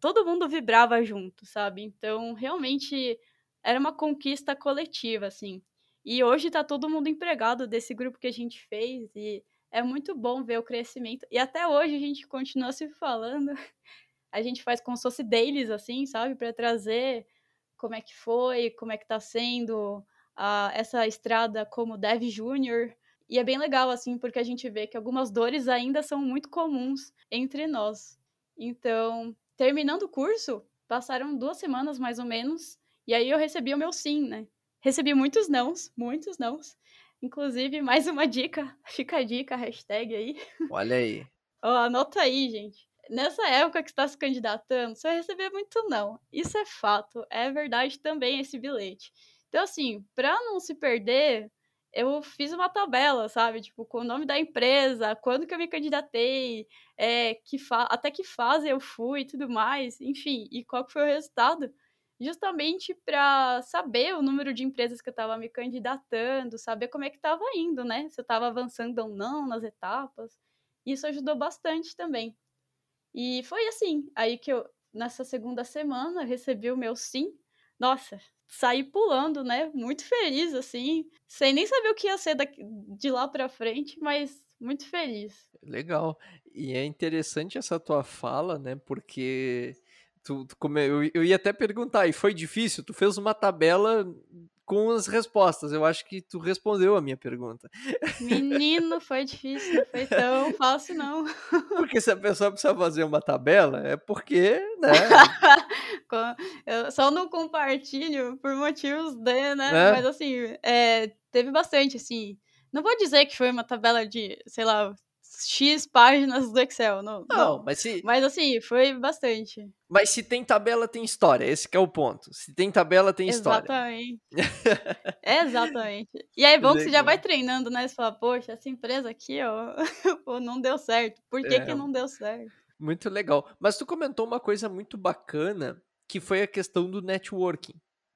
todo mundo vibrava junto, sabe? Então, realmente era uma conquista coletiva, assim. E hoje tá todo mundo empregado desse grupo que a gente fez e é muito bom ver o crescimento. E até hoje a gente continua se falando. A gente faz como se fosse dailies, assim, sabe? para trazer como é que foi, como é que tá sendo uh, essa estrada como Dev Júnior E é bem legal, assim, porque a gente vê que algumas dores ainda são muito comuns entre nós. Então, terminando o curso, passaram duas semanas mais ou menos, e aí eu recebi o meu sim, né? Recebi muitos nãos, muitos nãos. Inclusive, mais uma dica, <laughs> fica a dica, hashtag aí. Olha aí. oh, anota aí, gente. Nessa época que está se candidatando, você vai receber muito não. Isso é fato, é verdade também esse bilhete. Então, assim, para não se perder, eu fiz uma tabela, sabe? Tipo, com o nome da empresa, quando que eu me candidatei, é, que até que fase eu fui e tudo mais, enfim, e qual foi o resultado. Justamente para saber o número de empresas que eu estava me candidatando, saber como é que estava indo, né? Se eu estava avançando ou não nas etapas. Isso ajudou bastante também. E foi assim, aí que eu, nessa segunda semana, recebi o meu sim. Nossa, saí pulando, né? Muito feliz, assim. Sem nem saber o que ia ser daqui, de lá pra frente, mas muito feliz. Legal. E é interessante essa tua fala, né? Porque tu, tu come... eu, eu ia até perguntar, e foi difícil? Tu fez uma tabela com as respostas. Eu acho que tu respondeu a minha pergunta. Menino, foi difícil, não foi tão fácil, não. <laughs> Porque se a pessoa precisa fazer uma tabela, é porque, né? <laughs> Eu só não compartilho por motivos de, né? É. Mas assim, é, teve bastante, assim. Não vou dizer que foi uma tabela de, sei lá, X páginas do Excel. Não, não, não, mas se. Mas assim, foi bastante. Mas se tem tabela, tem história. Esse é o ponto. Se tem tabela, tem história. Exatamente. <laughs> Exatamente. E aí é bom que você já vai treinando, né? Você fala, poxa, essa empresa aqui, ó, <laughs> pô, não deu certo. Por que, é. que não deu certo? Muito legal. Mas tu comentou uma coisa muito bacana, que foi a questão do networking.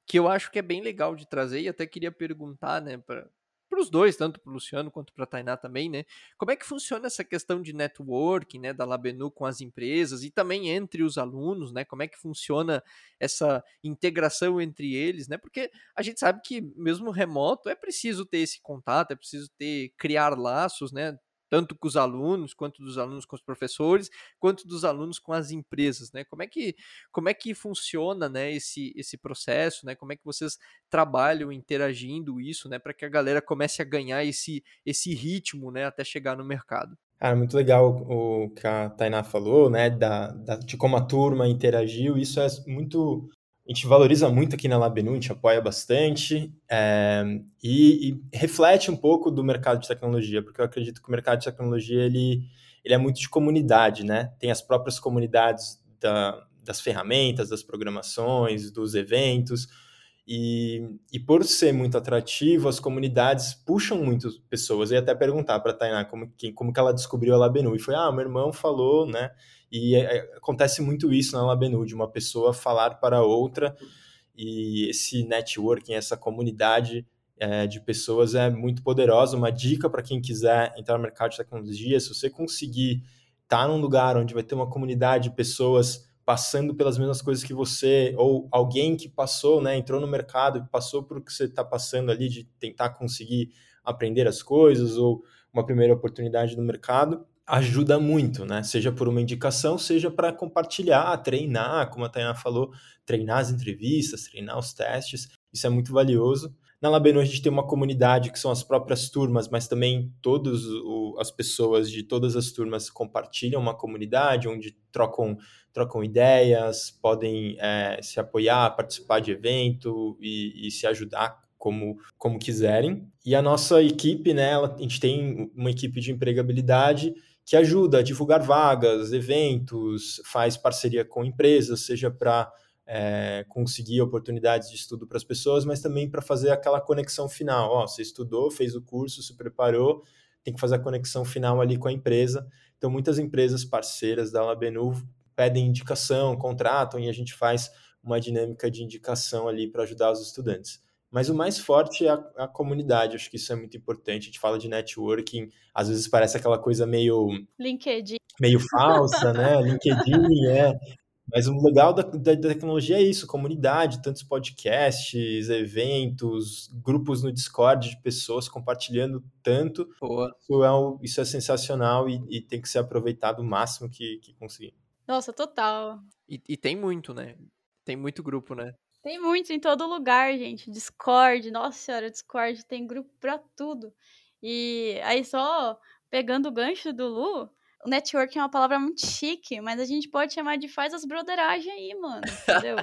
Que eu acho que é bem legal de trazer, e até queria perguntar, né, para os dois, tanto para o Luciano quanto para a Tainá também, né? Como é que funciona essa questão de networking, né, da Labenu com as empresas e também entre os alunos, né? Como é que funciona essa integração entre eles, né? Porque a gente sabe que mesmo remoto é preciso ter esse contato, é preciso ter criar laços, né? Tanto com os alunos, quanto dos alunos com os professores, quanto dos alunos com as empresas, né? Como é que, como é que funciona, né, esse, esse processo, né? Como é que vocês trabalham interagindo isso, né, para que a galera comece a ganhar esse, esse ritmo, né, até chegar no mercado? Ah, muito legal o que a Tainá falou, né, da, da, de como a turma interagiu, isso é muito a gente valoriza muito aqui na Labenu, a gente apoia bastante é, e, e, reflete um pouco do mercado de tecnologia, porque eu acredito que o mercado de tecnologia ele, ele é muito de comunidade, né? Tem as próprias comunidades da, das ferramentas, das programações, dos eventos, e, e por ser muito atrativo, as comunidades puxam muito pessoas. Eu ia até perguntar para a Tainá como, que, como que ela descobriu a Labenu, e foi, ah, meu irmão falou, né? E é, acontece muito isso na Labenu, de uma pessoa falar para outra, e esse networking, essa comunidade é, de pessoas é muito poderosa. Uma dica para quem quiser entrar no mercado de tecnologia, se você conseguir estar tá num lugar onde vai ter uma comunidade de pessoas passando pelas mesmas coisas que você, ou alguém que passou, né, entrou no mercado e passou por o que você está passando ali, de tentar conseguir aprender as coisas, ou uma primeira oportunidade no mercado, ajuda muito, né? Seja por uma indicação, seja para compartilhar, treinar, como a Tainá falou, treinar as entrevistas, treinar os testes, isso é muito valioso. Na Labenu a gente tem uma comunidade que são as próprias turmas, mas também todas as pessoas de todas as turmas compartilham uma comunidade onde trocam, trocam ideias, podem é, se apoiar, participar de evento e, e se ajudar como, como quiserem. E a nossa equipe, né, ela, a gente tem uma equipe de empregabilidade que ajuda a divulgar vagas, eventos, faz parceria com empresas, seja para é, conseguir oportunidades de estudo para as pessoas, mas também para fazer aquela conexão final. Ó, você estudou, fez o curso, se preparou, tem que fazer a conexão final ali com a empresa. Então, muitas empresas parceiras da Labenu pedem indicação, contratam e a gente faz uma dinâmica de indicação ali para ajudar os estudantes. Mas o mais forte é a, a, comunidade, acho que isso é muito importante. A gente fala de networking, às vezes parece aquela coisa meio. LinkedIn. Meio falsa, né? LinkedIn, é. Mas o legal da, da, da, tecnologia é isso, comunidade, tantos podcasts, eventos, grupos no Discord de pessoas compartilhando tanto. Boa. Isso é, isso é sensacional e, e, tem que ser aproveitado o máximo que, que conseguir. Nossa, total. E, e tem muito, né? Tem muito grupo, né? Tem muitos em todo lugar, gente. Discord, nossa senhora, Discord tem grupo pra tudo. E aí só pegando o gancho do Lu, o network é uma palavra muito chique, mas a gente pode chamar de faz as broderagem aí, mano, entendeu?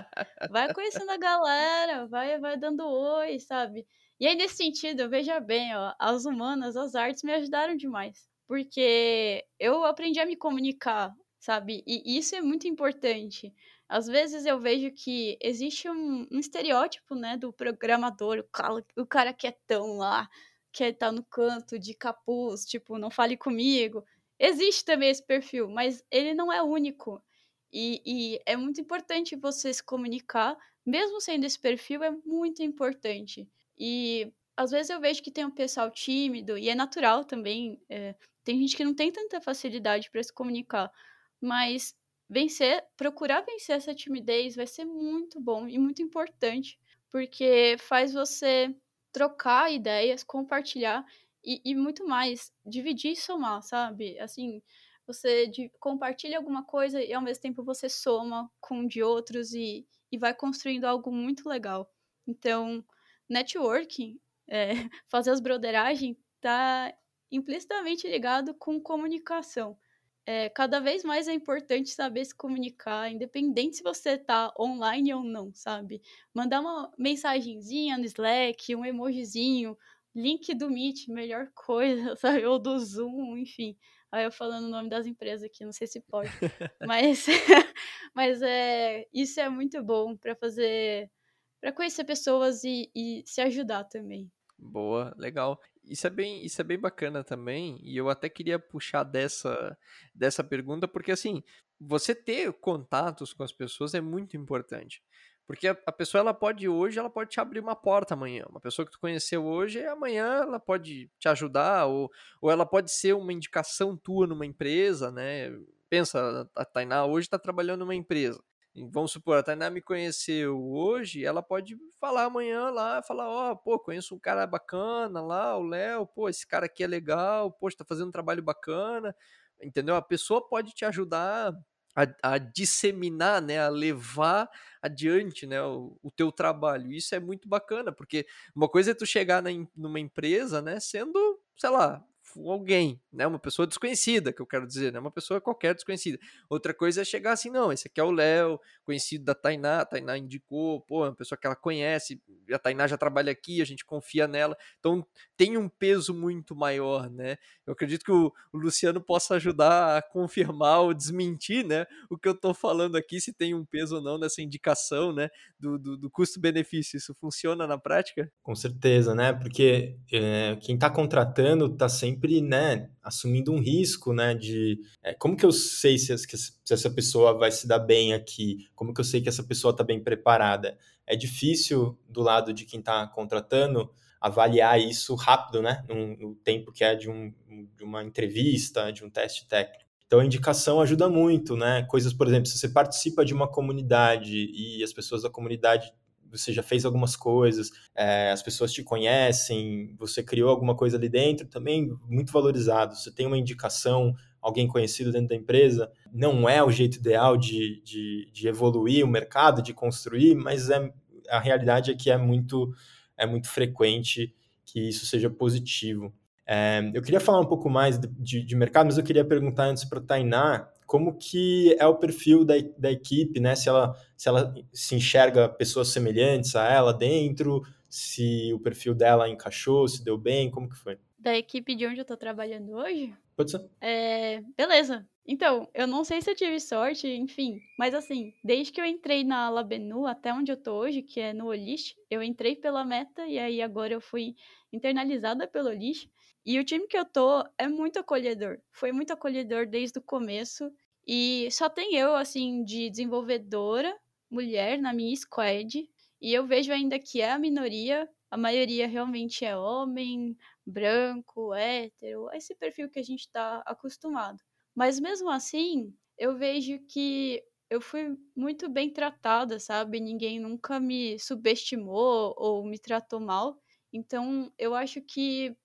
vai conhecendo a galera, vai, vai dando oi, sabe? E aí, nesse sentido, veja bem, ó, as humanas, as artes me ajudaram demais. Porque eu aprendi a me comunicar, sabe? E isso é muito importante. Às vezes eu vejo que existe um, um estereótipo, né, do programador, o cara, o cara quietão lá, que tá no canto de capuz, tipo, não fale comigo. Existe também esse perfil, mas ele não é único. E, e, é muito importante você se comunicar, mesmo sendo esse perfil, é muito importante. E às vezes eu vejo que tem um pessoal tímido, e é natural também. É, tem gente que não tem tanta facilidade para se comunicar. Mas vencer, procurar vencer essa timidez vai ser muito bom e muito importante, porque faz você trocar ideias, compartilhar e, e muito mais, dividir e somar, sabe? Assim, você compartilha alguma coisa e ao mesmo tempo você soma com de outros e, e vai construindo algo muito legal. Então, networking, é, <laughs> fazer as broderagens, tá implicitamente ligado com comunicação. É, cada vez mais é importante saber se comunicar, independente se você tá online ou não, sabe? Mandar uma mensagenzinha no Slack, um emojizinho, link do Meet, melhor <laughs> coisa, sabe? Ou do Zoom, enfim. Aí eu falando o nome das empresas aqui, não sei se pode. <laughs> mas <laughs> mas é, isso é muito bom para fazer, para conhecer pessoas e, e se ajudar também. Boa, legal. Isso é bem, isso é bem bacana também, e eu até queria puxar dessa, dessa pergunta, porque assim, você ter contatos com as pessoas é muito importante. Porque a, pessoa ela pode hoje, ela pode te abrir uma porta amanhã. Uma pessoa que tu conheceu hoje, amanhã ela pode te ajudar, ou, ou ela pode ser uma indicação tua numa empresa, né? Pensa, a Tainá hoje está trabalhando numa empresa vamos supor, a Tainá me conheceu hoje, ela pode falar amanhã lá, falar, ó, oh, pô, conheço um cara bacana lá, o Léo, pô, esse cara aqui é legal, poxa, tá fazendo um trabalho bacana, entendeu? A pessoa pode te ajudar a, a disseminar, né, a levar adiante, né, o, o, teu trabalho. Isso é muito bacana, porque uma coisa é tu chegar na, numa empresa, né, sendo, sei lá, alguém, né? Uma pessoa desconhecida, que eu quero dizer, né? Uma pessoa qualquer desconhecida. Outra coisa é chegar assim, não, esse aqui é o Léo, conhecido da Tainá, a Tainá indicou, pô, é uma pessoa que ela conhece, a Tainá já trabalha aqui, a gente confia nela. Então tem um peso muito maior, né? Eu acredito que o, Luciano possa ajudar a confirmar ou desmentir, né? O que eu tô falando aqui, se tem um peso ou não nessa indicação, né? Do, do, do custo-benefício. Isso funciona na prática? Com certeza, né? Porque é, quem está contratando está sempre sempre, né, assumindo um risco, né, de é, como que eu sei se, se, essa pessoa vai se dar bem aqui, como que eu sei que essa pessoa está bem preparada. É difícil do lado de quem está contratando avaliar isso rápido, né, no, no tempo que é de, um, de uma entrevista, de um teste técnico. Então a indicação ajuda muito, né? Coisas, por exemplo, se você participa de uma comunidade e as pessoas da comunidade você já fez algumas coisas, é, as pessoas te conhecem, você criou alguma coisa ali dentro, também muito valorizado. Você tem uma indicação, alguém conhecido dentro da empresa, não é o jeito ideal de, de, de evoluir o mercado, de construir, mas é, a realidade é que é muito, é muito frequente que isso seja positivo. É, eu queria falar um pouco mais de, de mercado, mas eu queria perguntar antes para a Tainá como que é o perfil da, da equipe, né? Se ela, se ela se enxerga pessoas semelhantes a ela dentro, se o perfil dela encaixou, se deu bem, como que foi? Da equipe de onde eu tô trabalhando hoje? Pode ser. É, beleza. Então, eu não sei se eu tive sorte, enfim, mas assim, desde que eu entrei na Labenu até onde eu tô hoje, que é no Olist, eu entrei pela meta e aí agora eu fui internalizada pelo Olist. E o time que eu tô é muito acolhedor. Foi muito acolhedor desde o começo. E só tem eu, assim, de desenvolvedora, mulher, na minha squad. E eu vejo ainda que é a minoria. A maioria realmente é homem, branco, hétero, esse perfil que a gente está acostumado. Mas mesmo assim, eu vejo que eu fui muito bem tratada, sabe? Ninguém nunca me subestimou ou me tratou mal. Então, eu acho que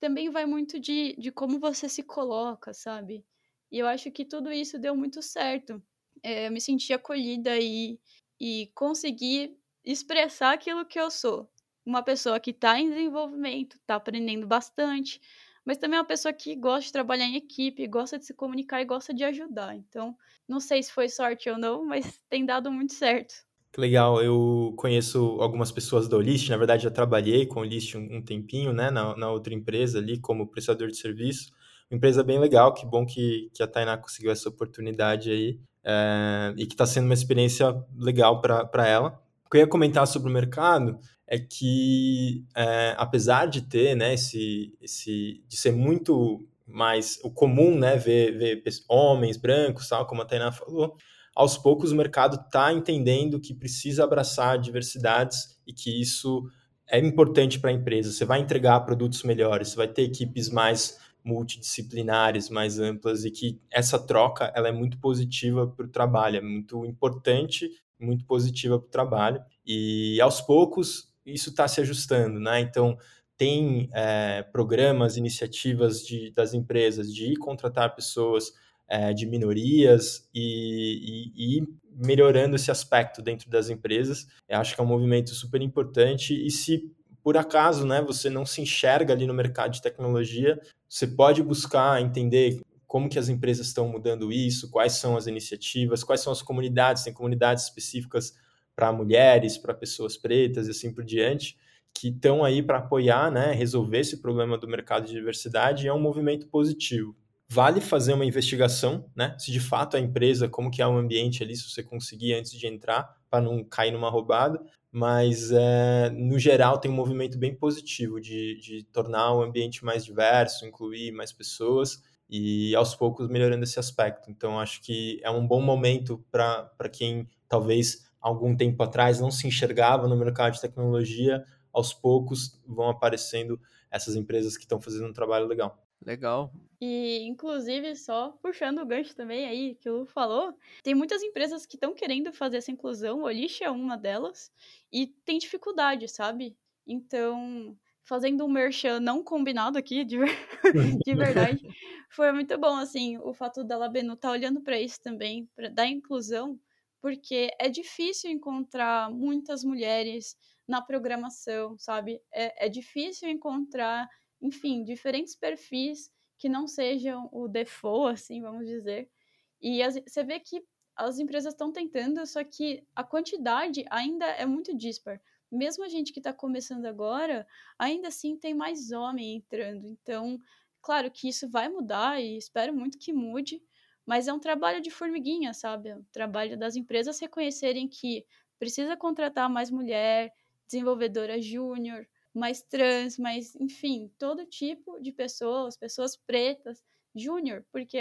também vai muito de, de como você se coloca, sabe? E eu acho que tudo isso deu muito certo. É, eu me senti acolhida e, e consegui expressar aquilo que eu sou. uma pessoa que está em desenvolvimento, está aprendendo bastante, mas também é uma pessoa que gosta de trabalhar em equipe, gosta de se comunicar e gosta de ajudar. Então, não sei se foi sorte ou não, mas tem dado muito certo. Que legal, eu conheço algumas pessoas da Olist, na verdade já trabalhei com o Olist um, tempinho, né, na, na, outra empresa ali, como prestador de serviço. Uma empresa bem legal, que bom que, que a Tainá conseguiu essa oportunidade aí, é, e que está sendo uma experiência legal para ela. O que eu ia comentar sobre o mercado é que, é, apesar de ter, né, esse, esse, de ser muito mais o comum, né, ver, ver homens brancos, tal, como a Tainá falou, aos poucos o mercado está entendendo que precisa abraçar diversidades e que isso é importante para a empresa. Você vai entregar produtos melhores, você vai ter equipes mais multidisciplinares, mais amplas e que essa troca ela é muito positiva para o trabalho, é muito importante, muito positiva para o trabalho e aos poucos isso está se ajustando, né? Então tem é, programas, iniciativas de, das empresas de ir contratar pessoas é, de minorias e, e, e, melhorando esse aspecto dentro das empresas. Eu acho que é um movimento super importante e se por acaso né, você não se enxerga ali no mercado de tecnologia, você pode buscar entender como que as empresas estão mudando isso, quais são as iniciativas, quais são as comunidades, tem comunidades específicas para mulheres, para pessoas pretas e assim por diante, que estão aí para apoiar, né, resolver esse problema do mercado de diversidade. E é um movimento positivo. Vale fazer uma investigação, né, se de fato a empresa, como que é o ambiente ali, se você conseguir antes de entrar, para não cair numa roubada, mas é, no geral tem um movimento bem positivo de, de tornar o ambiente mais diverso, incluir mais pessoas e aos poucos melhorando esse aspecto. Então acho que é um bom momento para quem talvez algum tempo atrás não se enxergava no mercado de tecnologia, aos poucos vão aparecendo essas empresas que estão fazendo um trabalho legal. Legal. E, inclusive, só puxando o gancho também aí que o Lu falou, tem muitas empresas que estão querendo fazer essa inclusão, o Olish é uma delas, e tem dificuldade, sabe? Então, fazendo um merchan não combinado aqui, de, <laughs> de verdade, <laughs> foi muito bom, assim, o fato da Labenu estar tá olhando para isso também, para dar inclusão, porque é difícil encontrar muitas mulheres na programação, sabe? É, é difícil encontrar, enfim, diferentes perfis que não sejam o default, assim, vamos dizer. E as, você vê que as empresas estão tentando, só que a quantidade ainda é muito dispar. Mesmo a gente que está começando agora, ainda assim tem mais homem entrando. Então, claro que isso vai mudar e espero muito que mude, mas é um trabalho de formiguinha, sabe? É um trabalho das empresas reconhecerem que precisa contratar mais mulher, desenvolvedora júnior, mais trans, mais, enfim, todo tipo de pessoas, pessoas pretas, júnior, porque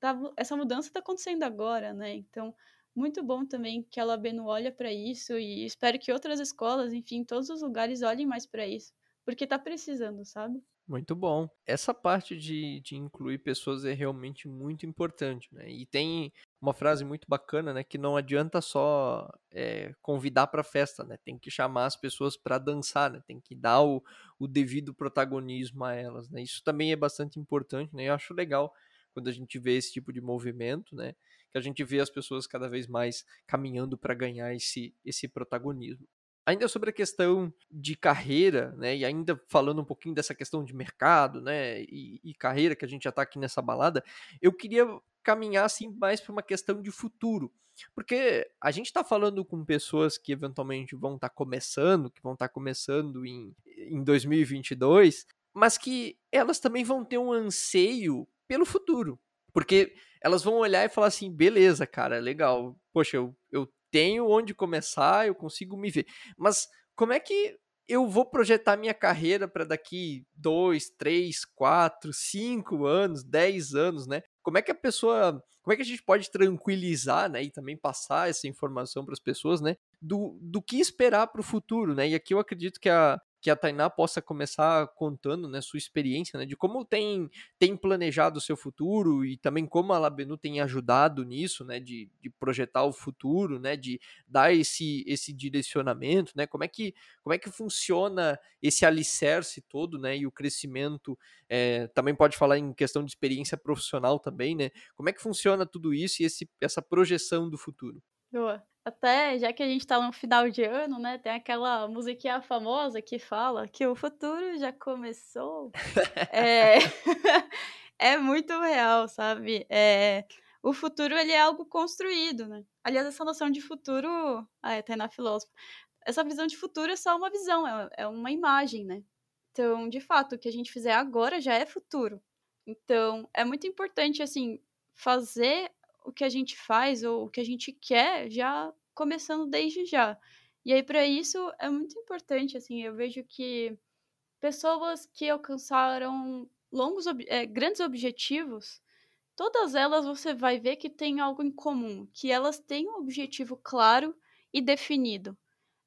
tá, essa mudança está acontecendo agora, né? Então, muito bom também que a Labeno olha para isso e espero que outras escolas, enfim, todos os lugares olhem mais para isso, porque está precisando, sabe? Muito bom. Essa parte de, de incluir pessoas é realmente muito importante, né? E tem uma frase muito bacana, né? Que não adianta só é, convidar para festa, né? Tem que chamar as pessoas para dançar, né? Tem que dar o, o devido protagonismo a elas, né? Isso também é bastante importante, né? Eu acho legal quando a gente vê esse tipo de movimento, né? Que a gente vê as pessoas cada vez mais caminhando para ganhar esse, esse protagonismo. Ainda sobre a questão de carreira, né, e ainda falando um pouquinho dessa questão de mercado, né, e, e carreira que a gente já está aqui nessa balada, eu queria caminhar assim mais para uma questão de futuro, porque a gente está falando com pessoas que eventualmente vão estar tá começando, que vão estar tá começando em, em 2022, mas que elas também vão ter um anseio pelo futuro, porque elas vão olhar e falar assim, beleza, cara, legal, poxa, eu, eu tenho onde começar, eu consigo me ver. Mas como é que eu vou projetar minha carreira para daqui dois, três, quatro, cinco anos, dez anos, né? Como é que a pessoa, como é que a gente pode tranquilizar, né, e também passar essa informação para as pessoas, né, do, do que esperar para o futuro, né? E aqui eu acredito que a, que a Tainá possa começar contando, né, sua experiência, né, de como tem, tem planejado o seu futuro e também como a Labenu tem ajudado nisso, né, de, de projetar o futuro, né, de dar esse, esse direcionamento, né, como é que como é que funciona esse alicerce todo, né, e o crescimento, é, também pode falar em questão de experiência profissional também, né, como é que funciona tudo isso e esse, essa projeção do futuro? Boa. Até já que a gente tá no final de ano, né? Tem aquela musiquinha famosa que fala que o futuro já começou. é... <laughs> é muito real, sabe? É... O futuro ele é algo construído, né? Aliás, essa noção de futuro, ah, é na filósofa. Essa visão de futuro é só uma visão, é, é uma imagem, né? Então, de fato, o que a gente fizer agora já é futuro. Então, é muito importante, assim, fazer o que a gente faz ou o que a gente quer já começando desde já. E aí, para isso, é muito importante, assim, eu vejo que pessoas que alcançaram longos, é, grandes objetivos, todas elas você vai ver que tem algo em comum, que elas têm um objetivo claro e definido.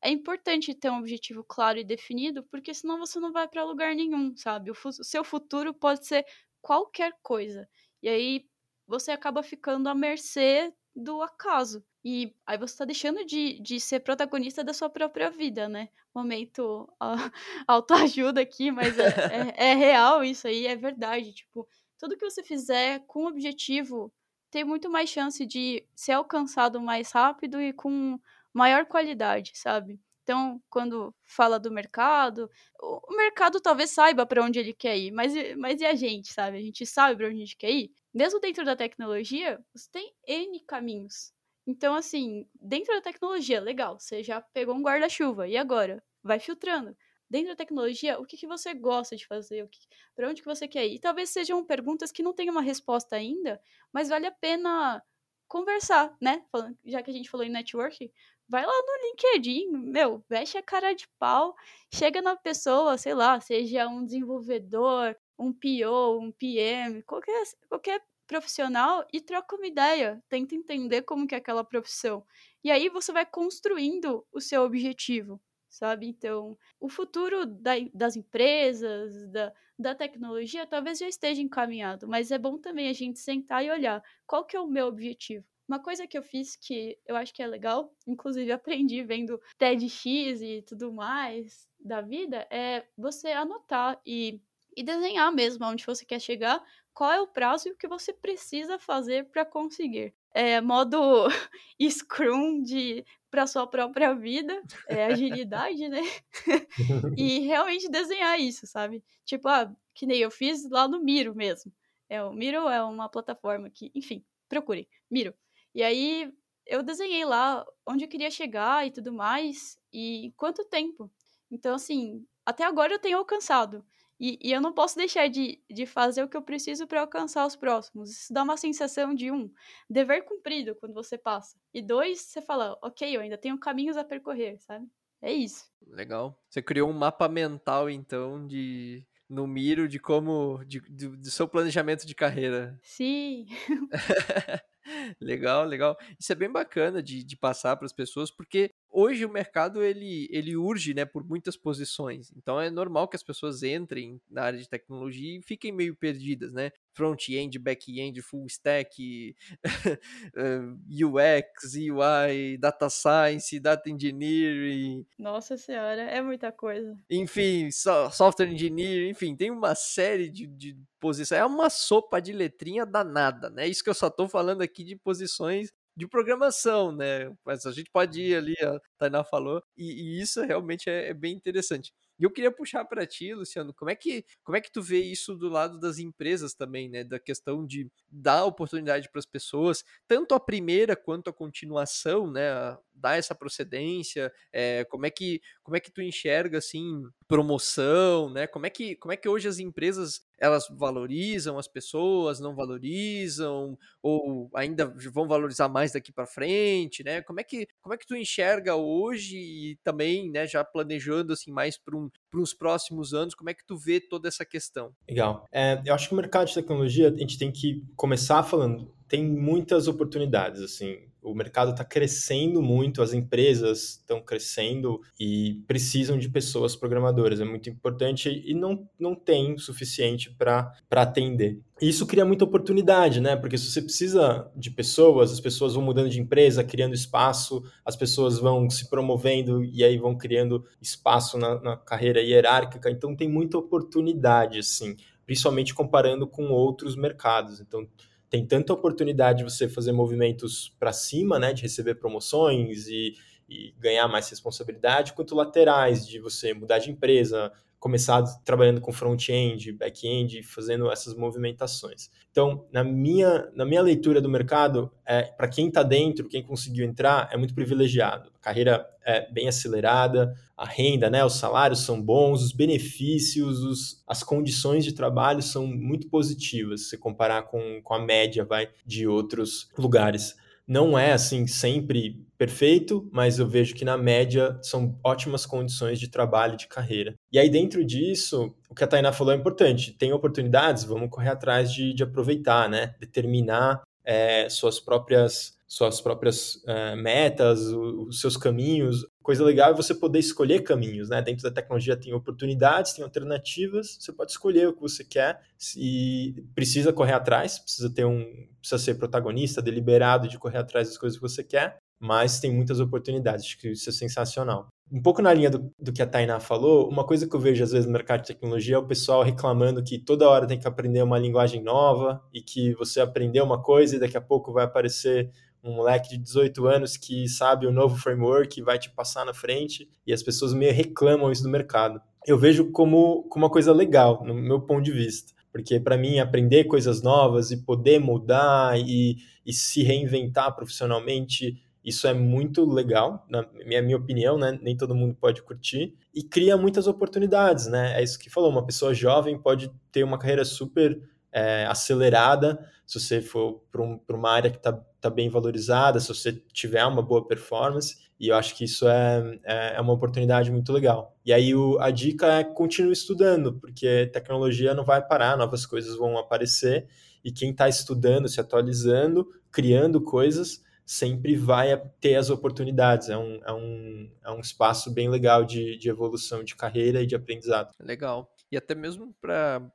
É importante ter um objetivo claro e definido, porque senão você não vai para lugar nenhum, sabe? O, o seu futuro pode ser qualquer coisa. E aí você acaba ficando à mercê do acaso. E aí você tá deixando de, de ser protagonista da sua própria vida, né? Momento <laughs> autoajuda aqui, mas é, <laughs> é, é, real isso aí, é verdade. Tipo, tudo que você fizer com objetivo tem muito mais chance de ser alcançado mais rápido e com maior qualidade, sabe? Então, quando fala do mercado, o mercado talvez saiba para onde ele quer ir, mas, mas e a gente, sabe? A gente sabe para onde a gente quer ir? Mesmo dentro da tecnologia, você tem N caminhos. Então, assim, dentro da tecnologia, legal, você já pegou um guarda-chuva, e agora? Vai filtrando. Dentro da tecnologia, o que, que você gosta de fazer? Para onde que você quer ir? E talvez sejam perguntas que não tenham uma resposta ainda, mas vale a pena conversar, né? Já que a gente falou em networking, vai lá no LinkedIn, meu, veste a cara de pau, chega na pessoa, sei lá, seja um desenvolvedor, um PO, um PM, qualquer, qualquer profissional e troca uma ideia, tenta entender como que é aquela profissão. E aí você vai construindo o seu objetivo, sabe? Então, o futuro da, das empresas, da, da tecnologia, talvez já esteja encaminhado, mas é bom também a gente sentar e olhar qual que é o meu objetivo. Uma coisa que eu fiz que eu acho que é legal, inclusive aprendi vendo TEDx e tudo mais da vida, é você anotar e, e desenhar mesmo onde você quer chegar, qual é o prazo e o que você precisa fazer para conseguir. É modo <laughs> Scrum de para sua própria vida, é agilidade, né? <laughs> e <laughs> realmente desenhar isso, sabe? Tipo, ah, que nem eu fiz lá no Miro mesmo. É, o Miro é uma plataforma que, enfim, procure, Miro. E aí eu desenhei lá onde eu queria chegar e tudo mais, e quanto tempo. Então, assim, até agora eu tenho alcançado. E, e eu não posso deixar de, de fazer o que eu preciso para alcançar os próximos. Isso dá uma sensação de, um, dever cumprido quando você passa. E dois, você fala, ok, eu ainda tenho caminhos a percorrer, sabe? É isso. Legal. Você criou um mapa mental, então, de no miro de como de, de, do seu planejamento de carreira. Sim. <laughs> <laughs> <laughs> legal, legal. Isso é bem bacana de, de passar para as pessoas, porque hoje o mercado ele, ele urge né, por muitas posições. Então é normal que as pessoas entrem na área de tecnologia e fiquem meio perdidas, né? Front-end, back-end, full stack, UX, UI, data science, data engineering. Nossa senhora, é muita coisa. Enfim, software engineer, enfim, tem uma série de, de posições. É uma sopa de letrinha danada, né? Isso que eu só tô falando aqui de posições de programação, né? Mas a gente pode ir ali, a Tainá falou, e, e isso realmente é, é, bem interessante. E eu queria puxar para ti, Luciano, como é que como é que tu vê isso do lado das empresas também, né? Da questão de dar oportunidade para as pessoas, tanto a primeira quanto a continuação, né? Dar essa procedência, é, como é que como é que tu enxerga assim promoção, né? Como é que como é que hoje as empresas elas valorizam as pessoas, não valorizam ou ainda vão valorizar mais daqui para frente, né? Como é que como é que tu enxerga hoje e também, né, já planejando assim mais para um, os próximos anos, como é que tu vê toda essa questão? Legal. É, eu acho que o mercado de tecnologia a gente tem que começar falando tem muitas oportunidades assim o mercado está crescendo muito, as empresas estão crescendo e precisam de pessoas programadoras. É muito importante e não, não tem o suficiente para atender. Isso cria muita oportunidade, né? Porque se você precisa de pessoas, as pessoas vão mudando de empresa, criando espaço, as pessoas vão se promovendo e aí vão criando espaço na, na carreira hierárquica. Então tem muita oportunidade, assim, principalmente comparando com outros mercados. Então tem tanta oportunidade de você fazer movimentos para cima, né, de receber promoções e, e ganhar mais responsabilidade, quanto laterais, de você mudar de empresa, começar trabalhando com front-end, back-end, fazendo essas movimentações. Então, na minha, na minha leitura do mercado, é, para quem está dentro, quem conseguiu entrar, é muito privilegiado. A carreira é bem acelerada, a renda, né, os salários são bons, os benefícios, os, as condições de trabalho são muito positivas, se comparar com, com a média vai, de outros lugares. Não é assim sempre perfeito, mas eu vejo que na média são ótimas condições de trabalho, de carreira. E aí dentro disso, o que a Tainá falou é importante. Tem oportunidades, vamos correr atrás de, de aproveitar, né? Determinar é, suas próprias suas próprias uh, metas, os seus caminhos. Coisa legal é você poder escolher caminhos, né? Dentro da tecnologia tem oportunidades, tem alternativas, você pode escolher o que você quer e precisa correr atrás, precisa ter um, precisa ser protagonista, deliberado de correr atrás das coisas que você quer, mas tem muitas oportunidades, acho que isso é sensacional. Um pouco na linha do, do que a Tainá falou, uma coisa que eu vejo às vezes no mercado de tecnologia é o pessoal reclamando que toda hora tem que aprender uma linguagem nova e que você aprendeu uma coisa e daqui a pouco vai aparecer um moleque de 18 anos que sabe o novo framework e vai te passar na frente, e as pessoas meio reclamam isso do mercado. Eu vejo como, como uma coisa legal, no meu ponto de vista, porque para mim aprender coisas novas e poder mudar e, e se reinventar profissionalmente, isso é muito legal, na minha, minha opinião, né? Nem todo mundo pode curtir, e cria muitas oportunidades, né? É isso que falou, uma pessoa jovem pode ter uma carreira super é, acelerada, se você for para um, uma área que está tá bem valorizada, se você tiver uma boa performance, e eu acho que isso é, é, é uma oportunidade muito legal. E aí o, a dica é continue estudando, porque tecnologia não vai parar, novas coisas vão aparecer, e quem está estudando, se atualizando, criando coisas, sempre vai ter as oportunidades. É um, é um, é um espaço bem legal de, de evolução de carreira e de aprendizado. Legal e até mesmo para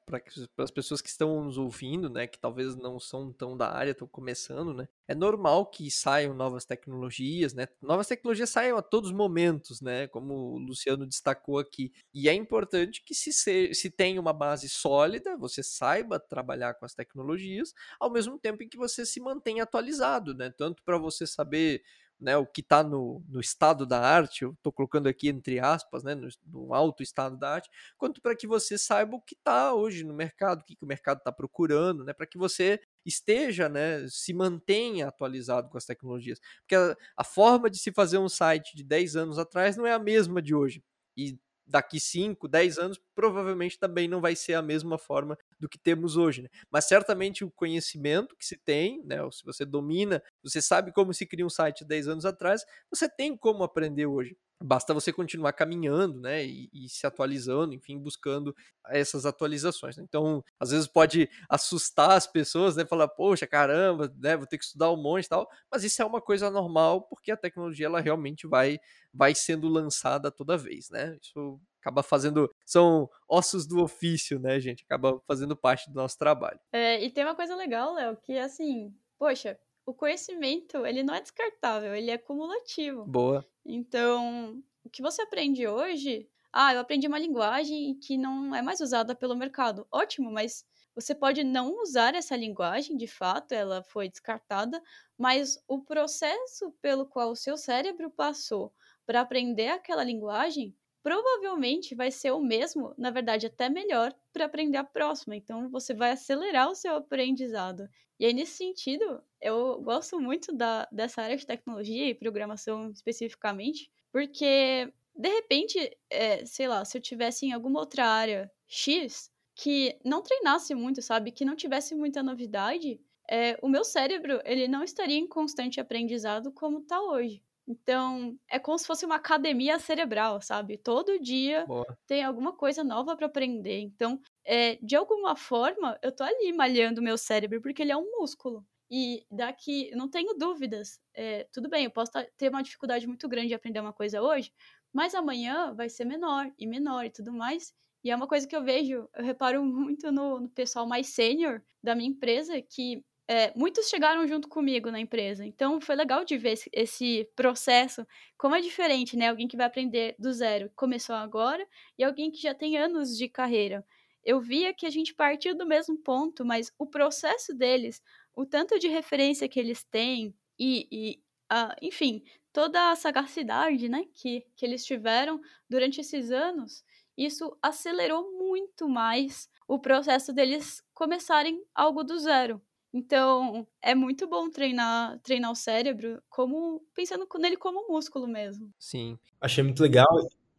as pessoas que estão nos ouvindo, né, que talvez não são tão da área, estão começando, né, é normal que saiam novas tecnologias, né, novas tecnologias saiam a todos os momentos, né, como o Luciano destacou aqui, e é importante que se, se, se tenha uma base sólida, você saiba trabalhar com as tecnologias, ao mesmo tempo em que você se mantenha atualizado, né, tanto para você saber né, o que está no, no, estado da arte, eu estou colocando aqui entre aspas, né, no, no alto estado da arte, quanto para que você saiba o que está hoje no mercado, o que, que o mercado está procurando, né, para que você esteja, né, se mantenha atualizado com as tecnologias. Porque a, a forma de se fazer um site de 10 anos atrás não é a mesma de hoje. E daqui 5, 10 anos, provavelmente também não vai ser a mesma forma do que temos hoje. Né? Mas certamente o conhecimento que se tem, né, se você domina, você sabe como se cria um site 10 anos atrás, você tem como aprender hoje. Basta você continuar caminhando, né, e, e se atualizando, enfim, buscando essas atualizações. Né? Então, às vezes pode assustar as pessoas, né, falar, poxa, caramba, né, vou ter que estudar um monte e tal, mas isso é uma coisa normal, porque a tecnologia, ela realmente vai, vai sendo lançada toda vez, né, isso acaba fazendo, são ossos do ofício, né, gente, acaba fazendo parte do nosso trabalho. É, e tem uma coisa legal, Léo, que assim, poxa, o conhecimento, ele não é descartável, ele é cumulativo. Boa. Então, o que você aprende hoje, ah, eu aprendi uma linguagem que não é mais usada pelo mercado. Ótimo, mas você pode não usar essa linguagem, de fato, ela foi descartada, mas o processo pelo qual o seu cérebro passou para aprender aquela linguagem provavelmente vai ser o mesmo, na verdade, até melhor para aprender a próxima. Então, você vai acelerar o seu aprendizado. E aí, nesse sentido, eu gosto muito da, dessa área de tecnologia e programação especificamente, porque, de repente, é, sei lá, se eu tivesse em alguma outra área X que não treinasse muito, sabe? Que não tivesse muita novidade, é, o meu cérebro ele não estaria em constante aprendizado como está hoje. Então, é como se fosse uma academia cerebral, sabe? Todo dia Boa. tem alguma coisa nova para aprender. Então, é, de alguma forma, eu tô ali malhando o meu cérebro, porque ele é um músculo. E daqui, não tenho dúvidas. É, tudo bem, eu posso ter uma dificuldade muito grande de aprender uma coisa hoje, mas amanhã vai ser menor e menor e tudo mais. E é uma coisa que eu vejo, eu reparo muito no, no pessoal mais sênior da minha empresa, que é, muitos chegaram junto comigo na empresa. Então foi legal de ver esse, esse, processo, como é diferente, né? Alguém que vai aprender do zero, começou agora, e alguém que já tem anos de carreira. eu via que a gente partiu do mesmo ponto, mas o processo deles, o tanto de referência que eles têm e, e uh, enfim, toda a sagacidade né, que, que eles tiveram durante esses anos, isso acelerou muito mais o processo deles começarem algo do zero. Então, é muito bom treinar, treinar o cérebro como pensando nele como músculo mesmo. Sim. Achei muito legal.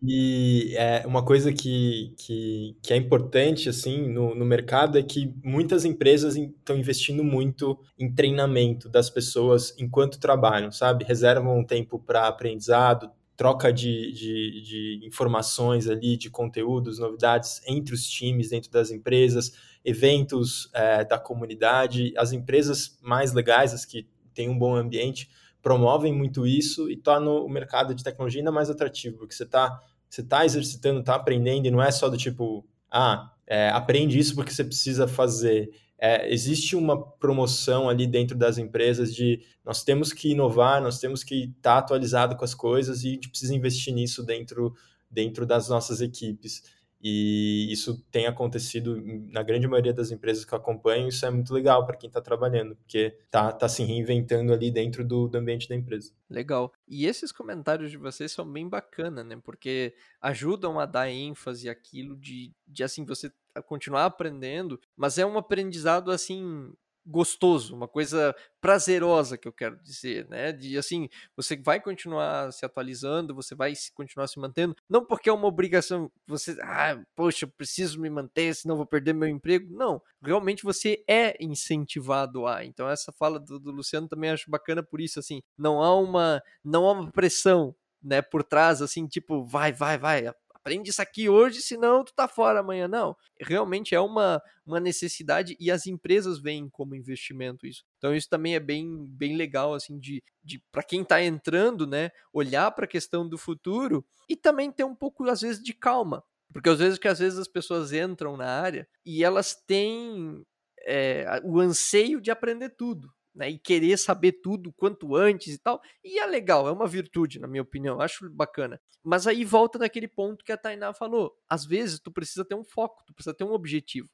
E é, uma coisa que, que, que é importante assim no, no mercado é que muitas empresas estão investindo muito em treinamento das pessoas enquanto trabalham, sabe? Reservam um tempo para aprendizado, troca de, de, de, informações ali, de conteúdos, novidades entre os times, dentro das empresas, eventos é, da comunidade. As empresas mais legais, as que têm um bom ambiente, promovem muito isso e tornam o mercado de tecnologia ainda mais atrativo, porque você está você tá exercitando, está aprendendo, e não é só do tipo, ah, é, aprende isso porque você precisa fazer é, existe uma promoção ali dentro das empresas de nós temos que inovar, nós temos que estar tá atualizado com as coisas e a gente precisa investir nisso dentro, dentro das nossas equipes. E isso tem acontecido na grande maioria das empresas que eu acompanho, isso é muito legal para quem está trabalhando, porque está tá se reinventando ali dentro do, do, ambiente da empresa. Legal. E esses comentários de vocês são bem bacana, né? Porque ajudam a dar ênfase àquilo de, de assim, você continuar aprendendo, mas é um aprendizado assim gostoso, uma coisa prazerosa que eu quero dizer, né? De assim, você vai continuar se atualizando, você vai continuar se mantendo, não porque é uma obrigação, você, ah, poxa, preciso me manter, senão vou perder meu emprego. Não, realmente você é incentivado a. Então essa fala do, do Luciano também acho bacana por isso, assim, não há uma, não há uma pressão, né, por trás, assim, tipo, vai, vai, vai, aprende isso aqui hoje, senão tu tá fora amanhã. Não, realmente é uma, uma necessidade e as empresas veem como investimento isso. Então isso também é bem, bem legal, assim, de, de para quem tá entrando, né, olhar para a questão do futuro e também ter um pouco, às vezes, de calma. Porque às vezes que às vezes as pessoas entram na área e elas têm é, o anseio de aprender tudo né, e querer saber tudo quanto antes e tal. E é legal, é uma virtude, na minha opinião, acho bacana. Mas aí volta naquele ponto que a Tainá falou. Às vezes tu precisa ter um foco, tu precisa ter um objetivo.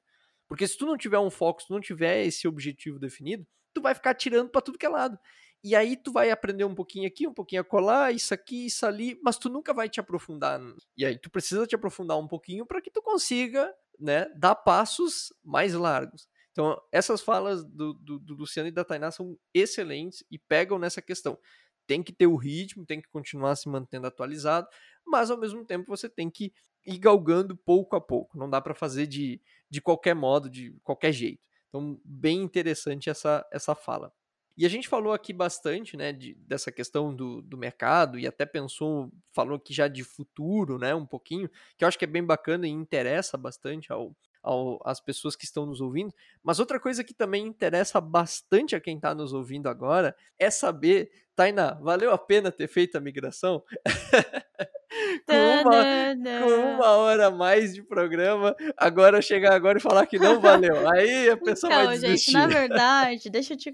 Porque se tu não tiver um foco, se tu não tiver esse objetivo definido, tu vai ficar tirando para tudo que é lado. E aí tu vai aprender um pouquinho aqui, um pouquinho acolá, isso aqui, isso ali, mas tu nunca vai te aprofundar. E aí tu precisa te aprofundar um pouquinho para que tu consiga, né, dar passos mais largos. Então, essas falas do, do, do, Luciano e da Tainá são excelentes e pegam nessa questão. Tem que ter o ritmo, tem que continuar se mantendo atualizado, mas ao mesmo tempo você tem que ir galgando pouco a pouco. Não dá para fazer de, de qualquer modo, de qualquer jeito. Então, bem interessante essa, essa fala. E a gente falou aqui bastante, né, de, dessa questão do, do mercado e até pensou, falou aqui já de futuro, né, um pouquinho, que eu acho que é bem bacana e interessa bastante ao, ao, às pessoas que estão nos ouvindo. Mas outra coisa que também interessa bastante a quem está nos ouvindo agora é saber, Tainá, valeu a pena ter feito a migração? <laughs> com, uma, com uma hora a mais de programa, agora chegar agora e falar que não valeu. Aí a <laughs> pessoa então, vai desistir. gente, na <laughs> verdade, deixa eu te...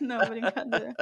não, brincadeira.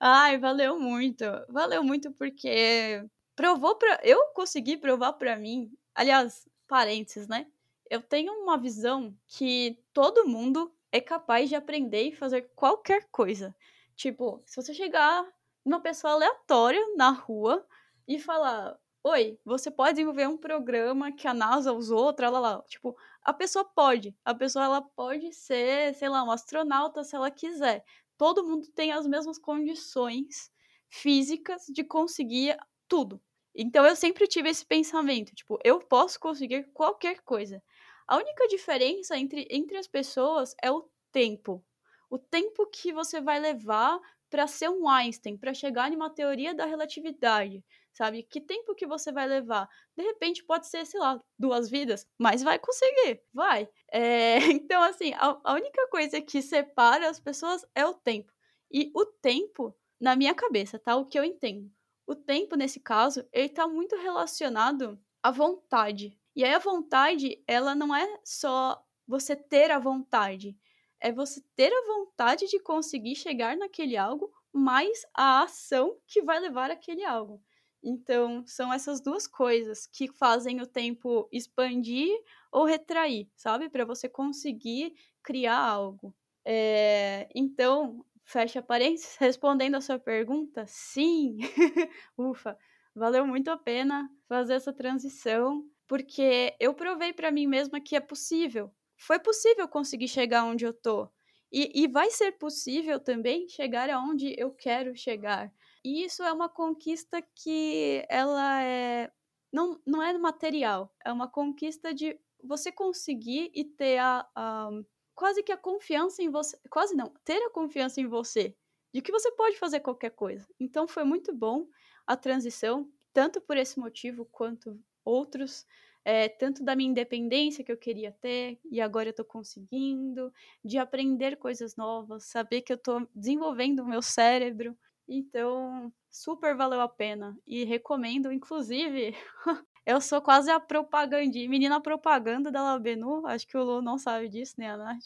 Ai, valeu muito. Valeu muito porque provou para eu consegui provar para mim. Aliás, parênteses, né? Eu tenho uma visão que todo mundo é capaz de aprender e fazer qualquer coisa. Tipo, se você chegar numa pessoa aleatória na rua e falar: Oi, você pode desenvolver um programa que a NASA usou, lá. Tipo, a pessoa pode. A pessoa ela pode ser, sei lá, um astronauta se ela quiser. Todo mundo tem as mesmas condições físicas de conseguir tudo. Então eu sempre tive esse pensamento, tipo, eu posso conseguir qualquer coisa. A única diferença entre, entre as pessoas é o tempo. O tempo que você vai levar para ser um Einstein, para chegar em uma teoria da relatividade, sabe? Que tempo que você vai levar? De repente pode ser, sei lá, duas vidas, mas vai conseguir, vai. É, <laughs> então, assim, a, a única coisa que separa as pessoas é o tempo. E o tempo, na minha cabeça, tá? O que eu entendo. O tempo, nesse caso, ele tá muito relacionado à vontade. E aí a vontade, ela não é só você ter a vontade, é você ter a vontade de conseguir chegar naquele algo, mais a ação que vai levar aquele algo. Então, são essas duas coisas que fazem o tempo expandir ou retrair, sabe? Para você conseguir criar algo. É, então, fecha parênteses, <laughs> respondendo a sua pergunta, sim, <laughs> ufa, valeu muito a pena fazer essa transição, porque eu provei para mim mesma que é possível. Foi possível conseguir chegar onde eu tô. E, e vai ser possível também chegar aonde eu quero chegar. E isso é uma conquista que ela é não, não é material, é uma conquista de você conseguir e ter a, a quase que a confiança em você, quase não, ter a confiança em você, de que você pode fazer qualquer coisa. Então foi muito bom a transição, tanto por esse motivo quanto outros é, tanto da minha independência que eu queria ter e agora eu estou conseguindo, de aprender coisas novas, saber que eu estou desenvolvendo o meu cérebro. Então, super valeu a pena e recomendo, inclusive, <laughs> eu sou quase a propaganda, menina propaganda da Labenu, acho que o Lu não sabe disso, nem a Nath.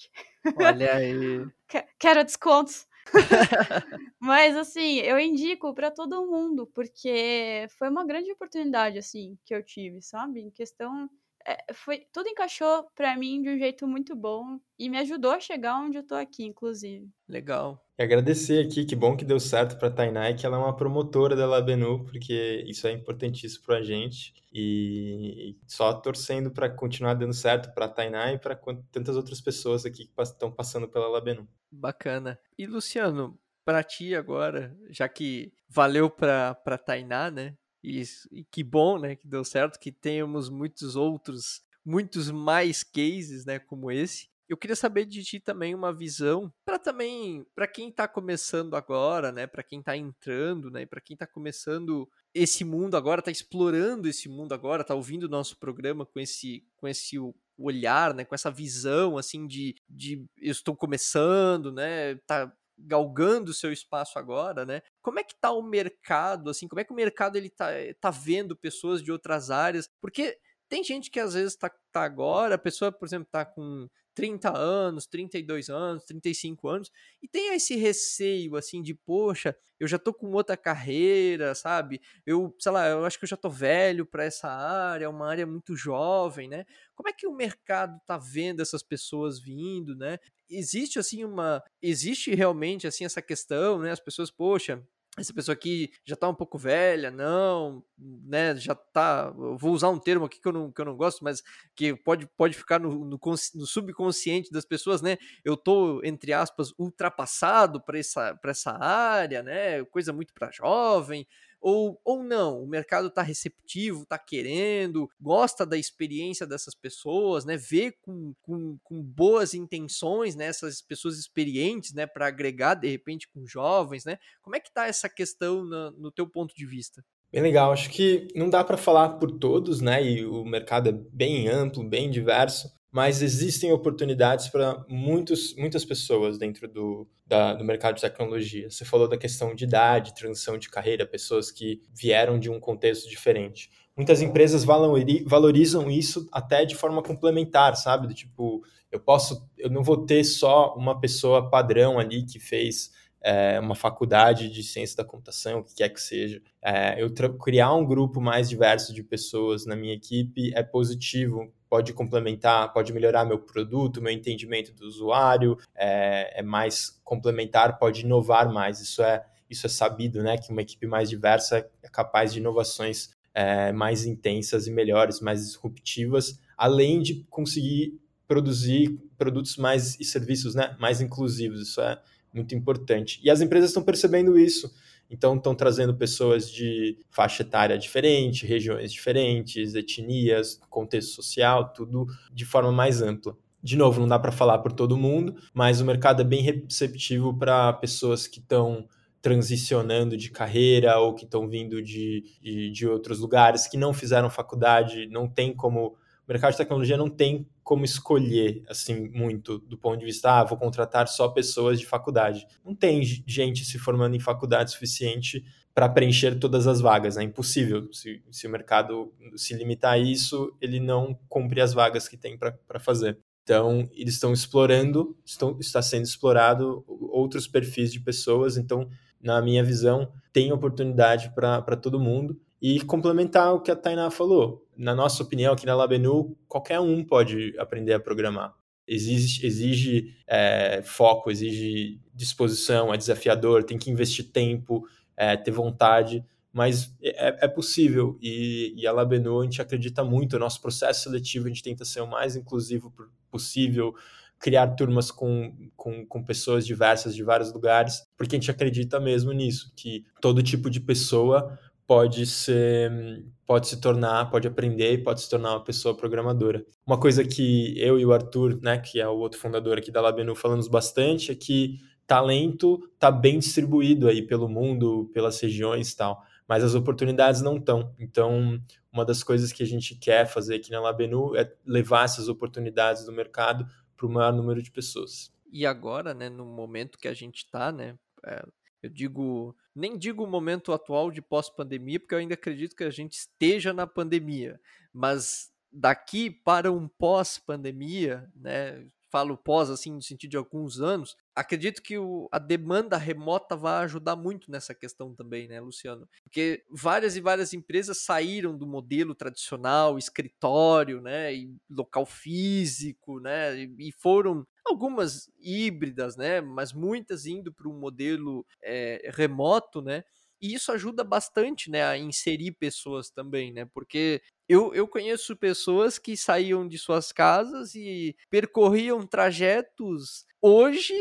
Olha aí. <laughs> Quero descontos. <laughs> Mas assim, eu indico para todo mundo, porque foi uma grande oportunidade assim que eu tive, sabe? Em questão é, foi tudo encaixou para mim de um jeito muito bom e me ajudou a chegar onde eu tô aqui, inclusive. Legal. E agradecer aqui, que bom que deu certo para a e que ela é uma promotora da Labenu, porque isso é importantíssimo para a gente. E só torcendo para continuar dando certo para a Tainá e para tantas outras pessoas aqui que estão passando pela Labenu. Bacana. E Luciano, para ti agora, já que valeu para para Tainá, né? E, e que bom, né, que deu certo, que temos muitos outros, muitos mais cases, né, como esse. Eu queria saber de ti também uma visão para também para quem está começando agora, né, para quem está entrando, né, para quem está começando esse mundo agora, está explorando esse mundo agora, está ouvindo o nosso programa com esse com esse olhar, né, com essa visão assim de, de eu estou começando, né, tá galgando o seu espaço agora, né? Como é que tá o mercado, assim, como é que o mercado ele tá, tá vendo pessoas de outras áreas? Porque tem gente que às vezes tá, tá agora, a pessoa, por exemplo, tá com 30 anos, 32 anos, 35 anos, e tem esse receio, assim, de, poxa, eu já tô com outra carreira, sabe? Eu, sei lá, eu acho que eu já tô velho para essa área, é uma área muito jovem, né? Como é que o mercado tá vendo essas pessoas vindo, né? Existe, assim, uma... Existe realmente, assim, essa questão, né? As pessoas, poxa, essa pessoa aqui já tá um pouco velha, não, né, já tá, vou usar um termo aqui que eu não, que eu não gosto, mas que pode, pode ficar no, no, no subconsciente das pessoas, né, eu tô, entre aspas, ultrapassado para essa, essa área, né, coisa muito para jovem, ou, ou não, o mercado está receptivo, está querendo, gosta da experiência dessas pessoas, né? Vê com, com, com boas intenções né, essas pessoas experientes, né? Para agregar de repente com jovens, né? Como é que está essa questão no, no teu ponto de vista? Bem legal, acho que não dá para falar por todos, né? E o mercado é bem amplo, bem diverso, mas existem oportunidades para muitas pessoas dentro do, da, do mercado de tecnologia. Você falou da questão de idade, transição de carreira, pessoas que vieram de um contexto diferente. Muitas empresas valorizam isso até de forma complementar, sabe? Tipo, eu posso, eu não vou ter só uma pessoa padrão ali que fez é, uma faculdade de ciência da computação, o que quer que seja. É, eu criar um grupo mais diverso de pessoas na minha equipe é positivo pode complementar, pode melhorar meu produto, meu entendimento do usuário, é, é mais complementar, pode inovar mais. Isso é, isso é sabido, né? Que uma equipe mais diversa é capaz de inovações é, mais intensas e melhores, mais disruptivas, além de conseguir produzir produtos mais e serviços né, mais inclusivos. Isso é muito importante. E as empresas estão percebendo isso. Então, estão trazendo pessoas de faixa etária diferente, regiões diferentes, etnias, contexto social, tudo de forma mais ampla. De novo, não dá para falar por todo mundo, mas o mercado é bem receptivo para pessoas que estão transicionando de carreira ou que estão vindo de, de, de, outros lugares, que não fizeram faculdade, não tem como o mercado de tecnologia não tem como escolher assim muito do ponto de vista, ah, vou contratar só pessoas de faculdade. Não tem gente se formando em faculdade suficiente para preencher todas as vagas, é impossível. Se, se o mercado se limitar a isso, ele não cumpre as vagas que tem para fazer. Então, eles estão explorando, estão, está sendo explorado outros perfis de pessoas. Então, na minha visão, tem oportunidade para todo mundo. E complementar o que a Tainá falou, na nossa opinião, aqui na Labenu, qualquer um pode aprender a programar. Exige, exige é, foco, exige disposição, é desafiador, tem que investir tempo, é, ter vontade, mas é, é possível. E, e a Labenu, a gente acredita muito, o nosso processo seletivo, a gente tenta ser o mais inclusivo possível, criar turmas com, com, com, pessoas diversas de vários lugares, porque a gente acredita mesmo nisso, que todo tipo de pessoa pode ser pode se tornar, pode aprender e pode se tornar uma pessoa programadora. Uma coisa que eu e o Arthur, né, que é o outro fundador aqui da Labenu, falamos bastante é que talento está bem distribuído aí pelo mundo, pelas regiões e tal, mas as oportunidades não estão. Então, uma das coisas que a gente quer fazer aqui na Labenu é levar essas oportunidades do mercado para o maior número de pessoas. E agora, né, no momento que a gente está, né, é, eu digo, nem digo o momento atual de pós-pandemia, porque eu ainda acredito que a gente esteja na pandemia, mas daqui para um pós-pandemia, né, falo pós assim no sentido de alguns anos, acredito que o, a demanda remota vai ajudar muito nessa questão também, né, Luciano? Porque várias e várias empresas saíram do modelo tradicional, escritório, né, e local físico, né, e, e foram algumas híbridas, né, mas muitas indo para um modelo é, remoto, né, e isso ajuda bastante, né, a inserir pessoas também, né? Porque eu, eu conheço pessoas que saíam de suas casas e percorriam trajetos hoje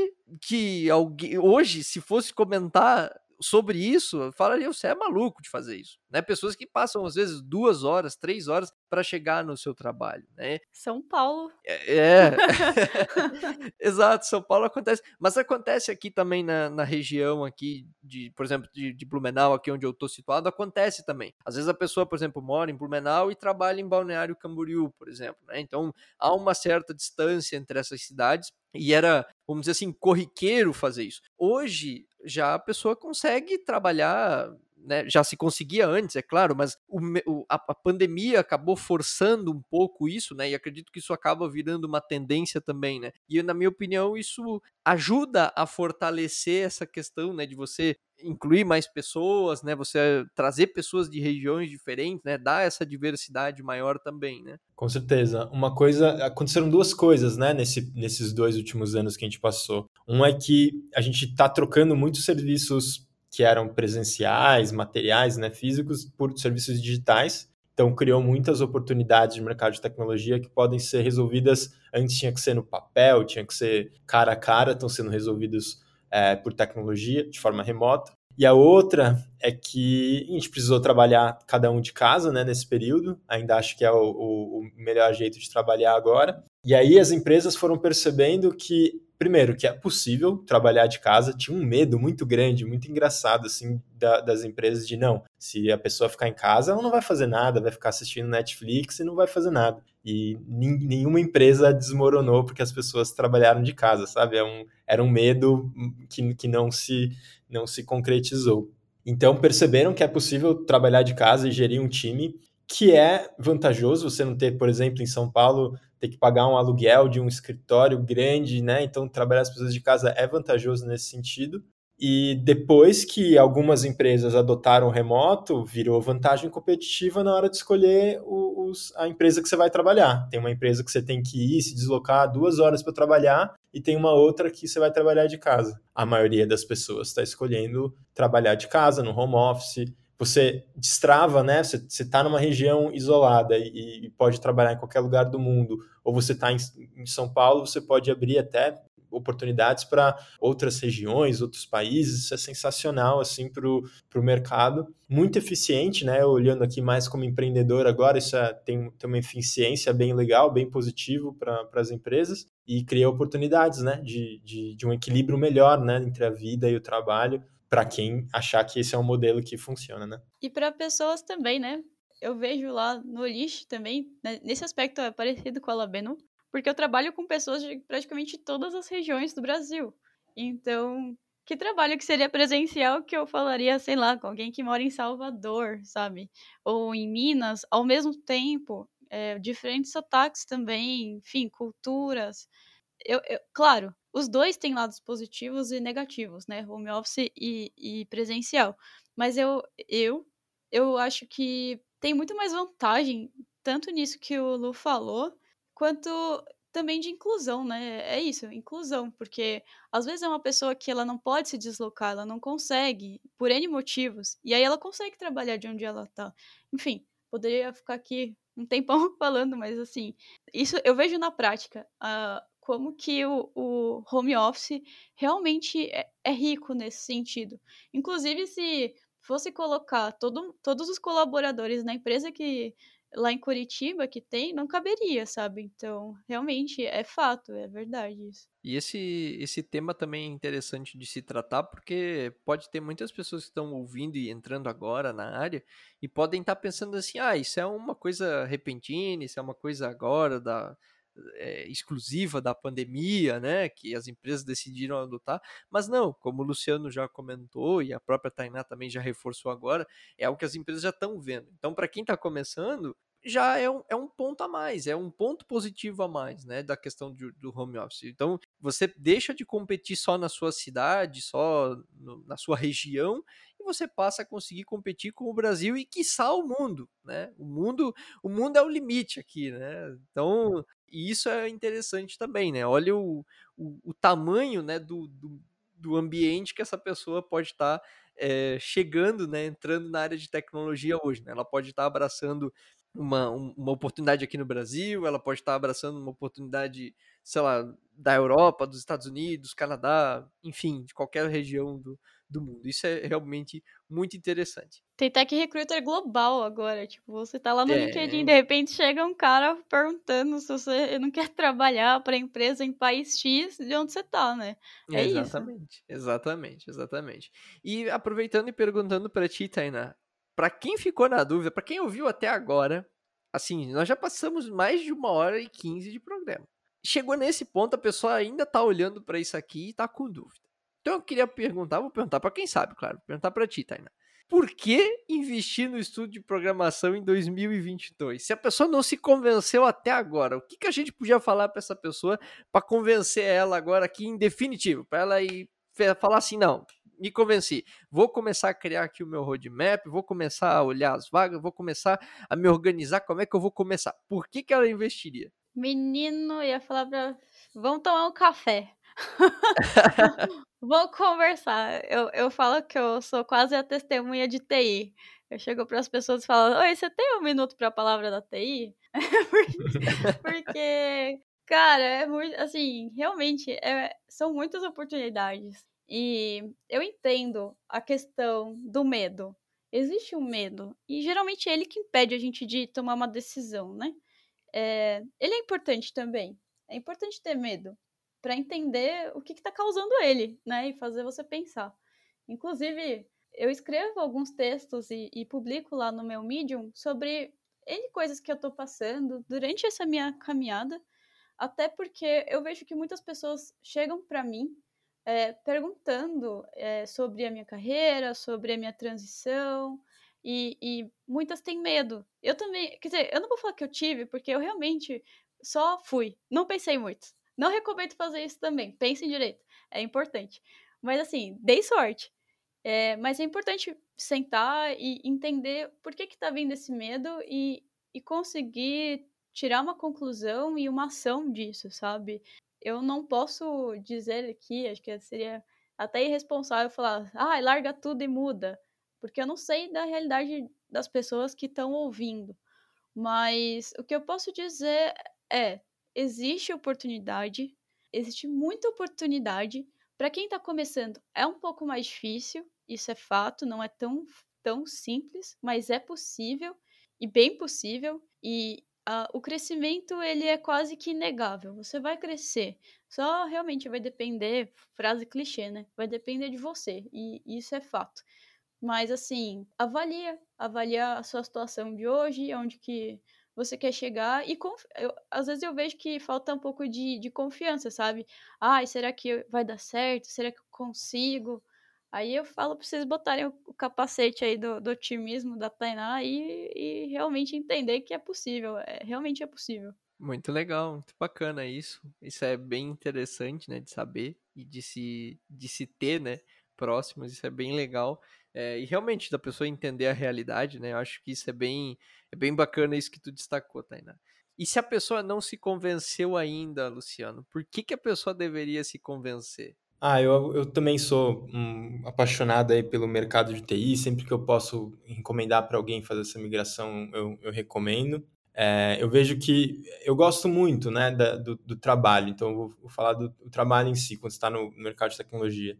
que alguém hoje se fosse comentar sobre isso, eu falaria, você é maluco de fazer isso, né? Pessoas que passam às vezes duas horas, três horas para chegar no seu trabalho, né? São Paulo. É. é. <laughs> <laughs> Exato, São Paulo acontece, mas acontece aqui também na, na região aqui de, por exemplo, de, de Blumenau, aqui onde eu estou situado, acontece também. Às vezes a pessoa, por exemplo, mora em Blumenau e trabalha em Balneário Camboriú, por exemplo, né? Então há uma certa distância entre essas cidades e era, vamos dizer assim, corriqueiro fazer isso. Hoje, já a pessoa consegue trabalhar né, já se conseguia antes, é claro, mas o, o, a, a, pandemia acabou forçando um pouco isso, né? E acredito que isso acaba virando uma tendência também, né? E na minha opinião, isso ajuda a fortalecer essa questão, né, de você incluir mais pessoas, né, você trazer pessoas de regiões diferentes, né, dar essa diversidade maior também, né? Com certeza. Uma coisa, aconteceram duas coisas, né, nesse, nesses dois últimos anos que a gente passou. Um é que a gente está trocando muitos serviços que eram presenciais, materiais, né, físicos, por serviços digitais. Então, criou muitas oportunidades de mercado de tecnologia que podem ser resolvidas. Antes tinha que ser no papel, tinha que ser cara a cara, estão sendo resolvidos é, por tecnologia, de forma remota. E a outra é que a gente precisou trabalhar cada um de casa né, nesse período. Ainda acho que é o, o, o melhor jeito de trabalhar agora. E aí as empresas foram percebendo que primeiro, que é possível trabalhar de casa, tinha um medo muito grande, muito engraçado, assim, da, das empresas de não, se a pessoa ficar em casa, ela não vai fazer nada, vai ficar assistindo Netflix e não vai fazer nada. E nenhuma empresa desmoronou porque as pessoas trabalharam de casa, sabe? É um, era um medo que, que não, se, não se concretizou. Então perceberam que é possível trabalhar de casa e gerir um time que é vantajoso você não ter, por exemplo, em São Paulo, ter que pagar um aluguel de um escritório grande, né? Então, trabalhar as pessoas de casa é vantajoso nesse sentido. E depois que algumas empresas adotaram remoto, virou vantagem competitiva na hora de escolher os, a empresa que você vai trabalhar. Tem uma empresa que você tem que ir, se deslocar duas horas para trabalhar, e tem uma outra que você vai trabalhar de casa. A maioria das pessoas está escolhendo trabalhar de casa, no home office, você destrava, né? Você está numa região isolada e, e, pode trabalhar em qualquer lugar do mundo, ou você está em, em, São Paulo, você pode abrir até oportunidades para outras regiões, outros países. Isso é sensacional assim para o mercado, muito eficiente, né? Olhando aqui mais como empreendedor agora, isso é, tem, tem uma eficiência bem legal, bem positivo para as empresas e cria oportunidades, né? De, de, de um equilíbrio melhor, né? Entre a vida e o trabalho para quem achar que esse é um modelo que funciona, né? E para pessoas também, né? Eu vejo lá no Lixo também, né? nesse aspecto é parecido com a Labeno, porque eu trabalho com pessoas de praticamente todas as regiões do Brasil. Então, que trabalho que seria presencial que eu falaria, sei lá, com alguém que mora em Salvador, sabe? Ou em Minas, ao mesmo tempo, é, diferentes sotaques também, enfim, culturas. Eu, eu, claro, os dois têm lados positivos e negativos, né? Home office e, e presencial. Mas eu, eu, eu acho que tem muito mais vantagem tanto nisso que o Lu falou, quanto também de inclusão, né? É isso, inclusão, porque às vezes é uma pessoa que ela não pode se deslocar, ela não consegue, por N motivos, e aí ela consegue trabalhar de onde ela tá. Enfim, poderia ficar aqui um tempão <laughs> falando, mas assim, isso eu vejo na prática, uh, como que o, o, home office realmente é, é rico nesse sentido. Inclusive, se fosse colocar todo, todos os colaboradores na empresa que lá em Curitiba que tem, não caberia, sabe? Então, realmente é fato, é verdade isso. E esse, esse tema também é interessante de se tratar, porque pode ter muitas pessoas que estão ouvindo e entrando agora na área e podem estar pensando assim: ah, isso é uma coisa repentina, isso é uma coisa agora da. É, exclusiva da pandemia, né, que as empresas decidiram adotar, mas não, como o Luciano já comentou e a própria Tainá também já reforçou agora, é algo que as empresas já estão vendo. Então, para quem está começando, já é um, é um ponto a mais, é um ponto positivo a mais, né, da questão de, do home office. Então, você deixa de competir só na sua cidade, só no, na sua região, e você passa a conseguir competir com o Brasil e, quiçá, o mundo, né? O mundo, o mundo é o limite aqui, né? Então, e isso é interessante também, né? Olha o, o, o tamanho, né, do, do, do, ambiente que essa pessoa pode estar tá, é, chegando, né, entrando na área de tecnologia hoje, né? Ela pode estar tá abraçando uma, uma oportunidade aqui no Brasil, ela pode estar abraçando uma oportunidade, sei lá, da Europa, dos Estados Unidos, Canadá, enfim, de qualquer região do, do mundo. Isso é realmente muito interessante. Tem Tech Recruiter global agora, tipo, você tá lá no é... LinkedIn, de repente chega um cara perguntando se você não quer trabalhar para empresa em país X de onde você tá, né? É exatamente, isso. exatamente, exatamente. E aproveitando e perguntando para ti, Tainá, para quem ficou na dúvida, para quem ouviu até agora, assim, nós já passamos mais de uma hora e quinze de programa. Chegou nesse ponto, a pessoa ainda tá olhando para isso aqui e tá com dúvida. Então eu queria perguntar, vou perguntar para quem sabe, claro, vou perguntar para ti, Tainá. Por que investir no estudo de programação em 2022? Se a pessoa não se convenceu até agora, o que, que a gente podia falar para essa pessoa para convencer ela agora aqui em definitivo? Para ela ir falar assim: não, me convenci. Vou começar a criar aqui o meu roadmap, vou começar a olhar as vagas, vou começar a me organizar. Como é que eu vou começar? Por que, que ela investiria? Menino, ia falar pra. Vamos tomar um café. <laughs> Vamos conversar. Eu, eu falo que eu sou quase a testemunha de TI. Eu chego para as pessoas e falo: Oi, você tem um minuto para a palavra da TI? <laughs> Porque, cara, é muito. Assim, realmente, é, são muitas oportunidades. E eu entendo a questão do medo. Existe um medo, e geralmente é ele que impede a gente de tomar uma decisão, né? É, ele é importante também. É importante ter medo para entender o que está causando ele, né? E fazer você pensar. Inclusive, eu escrevo alguns textos e, e publico lá no meu Medium sobre coisas que eu estou passando durante essa minha caminhada, até porque eu vejo que muitas pessoas chegam para mim é, perguntando é, sobre a minha carreira, sobre a minha transição, e, e, muitas têm medo. Eu também, quer dizer, eu não vou falar que eu tive, porque eu realmente só fui, não pensei muito. Não recomendo fazer isso também, pensem direito, é importante. Mas assim, dei sorte. É, mas é importante sentar e entender por que que tá vindo esse medo e, e conseguir tirar uma conclusão e uma ação disso, sabe? eu não posso dizer aqui, acho que seria até irresponsável falar, ah, larga tudo e muda, porque eu não sei da realidade das pessoas que estão ouvindo. Mas o que eu posso dizer é: existe oportunidade, existe muita oportunidade. Para quem está começando, é um pouco mais difícil, isso é fato, não é tão, tão simples, mas é possível e bem possível. E Uh, o crescimento ele é quase que inegável. Você vai crescer. Só realmente vai depender, frase clichê, né? Vai depender de você. E isso é fato. Mas assim, avalia, avalia a sua situação de hoje, onde que você quer chegar. E eu, às vezes eu vejo que falta um pouco de, de confiança, sabe? Ai, será que vai dar certo? Será que eu consigo? Aí eu falo para vocês botarem o, capacete aí do, do otimismo da Tainá e, e realmente entender que é possível. É, realmente é possível. Muito legal, muito bacana isso. Isso é bem interessante, né, de saber e de se, de se ter, né, próximos. Isso é bem legal. É, e realmente, da pessoa entender a realidade, né? Eu acho que isso é bem, é bem bacana isso que tu destacou, Tainá. E se a pessoa não se convenceu ainda, Luciano, por que, que a pessoa deveria se convencer? Ah, eu, eu também sou um, apaixonado aí pelo mercado de TI. Sempre que eu posso recomendar para alguém fazer essa migração, eu, eu recomendo. É, eu vejo que eu gosto muito né, da, do, do, trabalho, então eu vou, vou falar do, do, trabalho em si, quando está no mercado de tecnologia.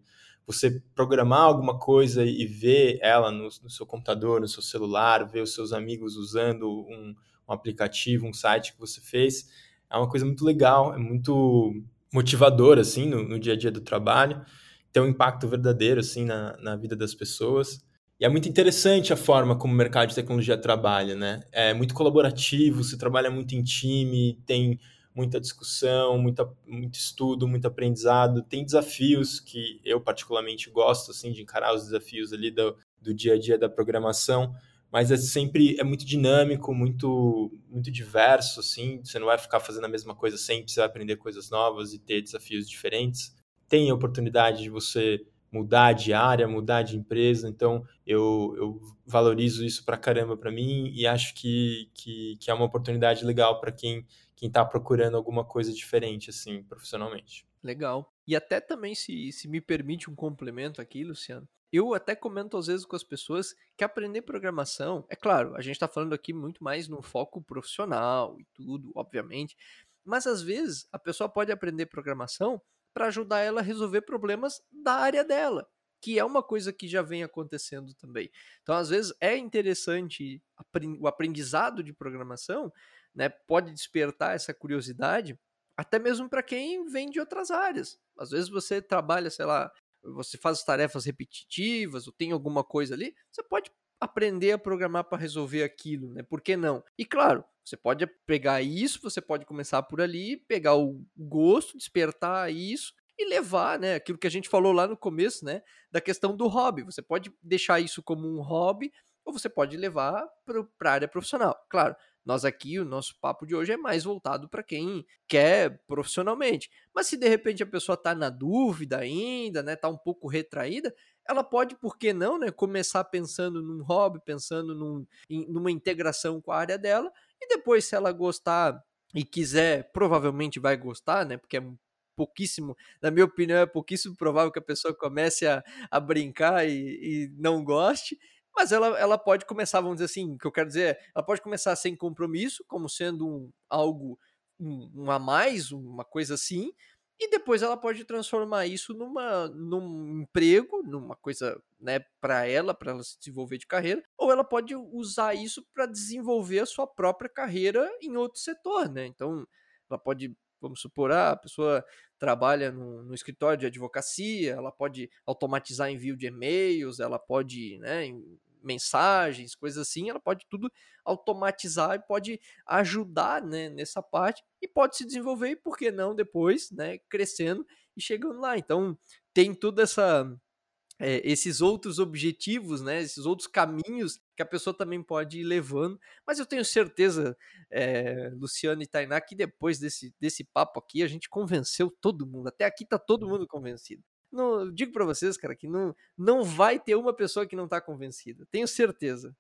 Você programar alguma coisa e ver ela no, no seu computador, no seu celular, ver os seus amigos usando um, um aplicativo, um site que você fez, é uma coisa muito legal, é muito motivador, assim, no, no dia a dia do trabalho, tem um impacto verdadeiro, assim, na, na vida das pessoas. E é muito interessante a forma como o mercado de tecnologia trabalha, né? É muito colaborativo, se trabalha muito em time, tem muita discussão, muita, muito estudo, muito aprendizado, tem desafios que eu particularmente gosto, assim, de encarar os desafios ali do, do dia a dia da programação, mas é sempre é muito dinâmico, muito muito diverso assim, você não vai ficar fazendo a mesma coisa sempre, você vai aprender coisas novas e ter desafios diferentes. Tem a oportunidade de você mudar de área, mudar de empresa, então eu, eu valorizo isso pra caramba para mim e acho que, que, que é uma oportunidade legal para quem quem está procurando alguma coisa diferente assim profissionalmente. Legal. E até também se, se me permite um complemento aqui, Luciano, eu até comento às vezes com as pessoas que aprender programação, é claro, a gente está falando aqui muito mais no foco profissional e tudo, obviamente, mas às vezes a pessoa pode aprender programação para ajudar ela a resolver problemas da área dela, que é uma coisa que já vem acontecendo também. Então, às vezes é interessante o aprendizado de programação, né, pode despertar essa curiosidade, até mesmo para quem vem de outras áreas. Às vezes você trabalha, sei lá, você faz tarefas repetitivas ou tem alguma coisa ali, você pode aprender a programar para resolver aquilo, né? Por que não? E claro, você pode pegar isso, você pode começar por ali, pegar o gosto, despertar isso e levar, né, aquilo que a gente falou lá no começo, né, da questão do hobby. Você pode deixar isso como um hobby ou você pode levar para a área profissional. Claro, nós aqui, o nosso papo de hoje é mais voltado para quem quer profissionalmente. Mas se de repente a pessoa está na dúvida ainda, né, tá um pouco retraída, ela pode, por que não, né, começar pensando num hobby, pensando num, em, numa integração com a área dela, e depois, se ela gostar e quiser, provavelmente vai gostar, né, porque é pouquíssimo, na minha opinião, é pouquíssimo provável que a pessoa comece a, a brincar e, e não goste, mas ela, ela pode começar, vamos dizer assim, o que eu quero dizer é, ela pode começar sem compromisso, como sendo um, algo, um, um a mais, uma coisa assim, e depois ela pode transformar isso numa, num emprego, numa coisa né, para ela, para ela se desenvolver de carreira, ou ela pode usar isso para desenvolver a sua própria carreira em outro setor, né? Então, ela pode, vamos supor, ah, a pessoa trabalha no, no, escritório de advocacia, ela pode automatizar envio de e-mails, ela pode, né, mensagens, coisas assim, ela pode tudo automatizar e pode ajudar, né, nessa parte e pode se desenvolver e por que não depois, né, crescendo e chegando lá. Então, tem toda essa é, esses outros objetivos, né, esses outros caminhos que a pessoa também pode ir levando. Mas eu tenho certeza, é, Luciano e Tainá, que depois desse, desse papo aqui a gente convenceu todo mundo. Até aqui tá todo mundo convencido. Não, digo para vocês, cara, que não, não vai ter uma pessoa que não tá convencida. Tenho certeza.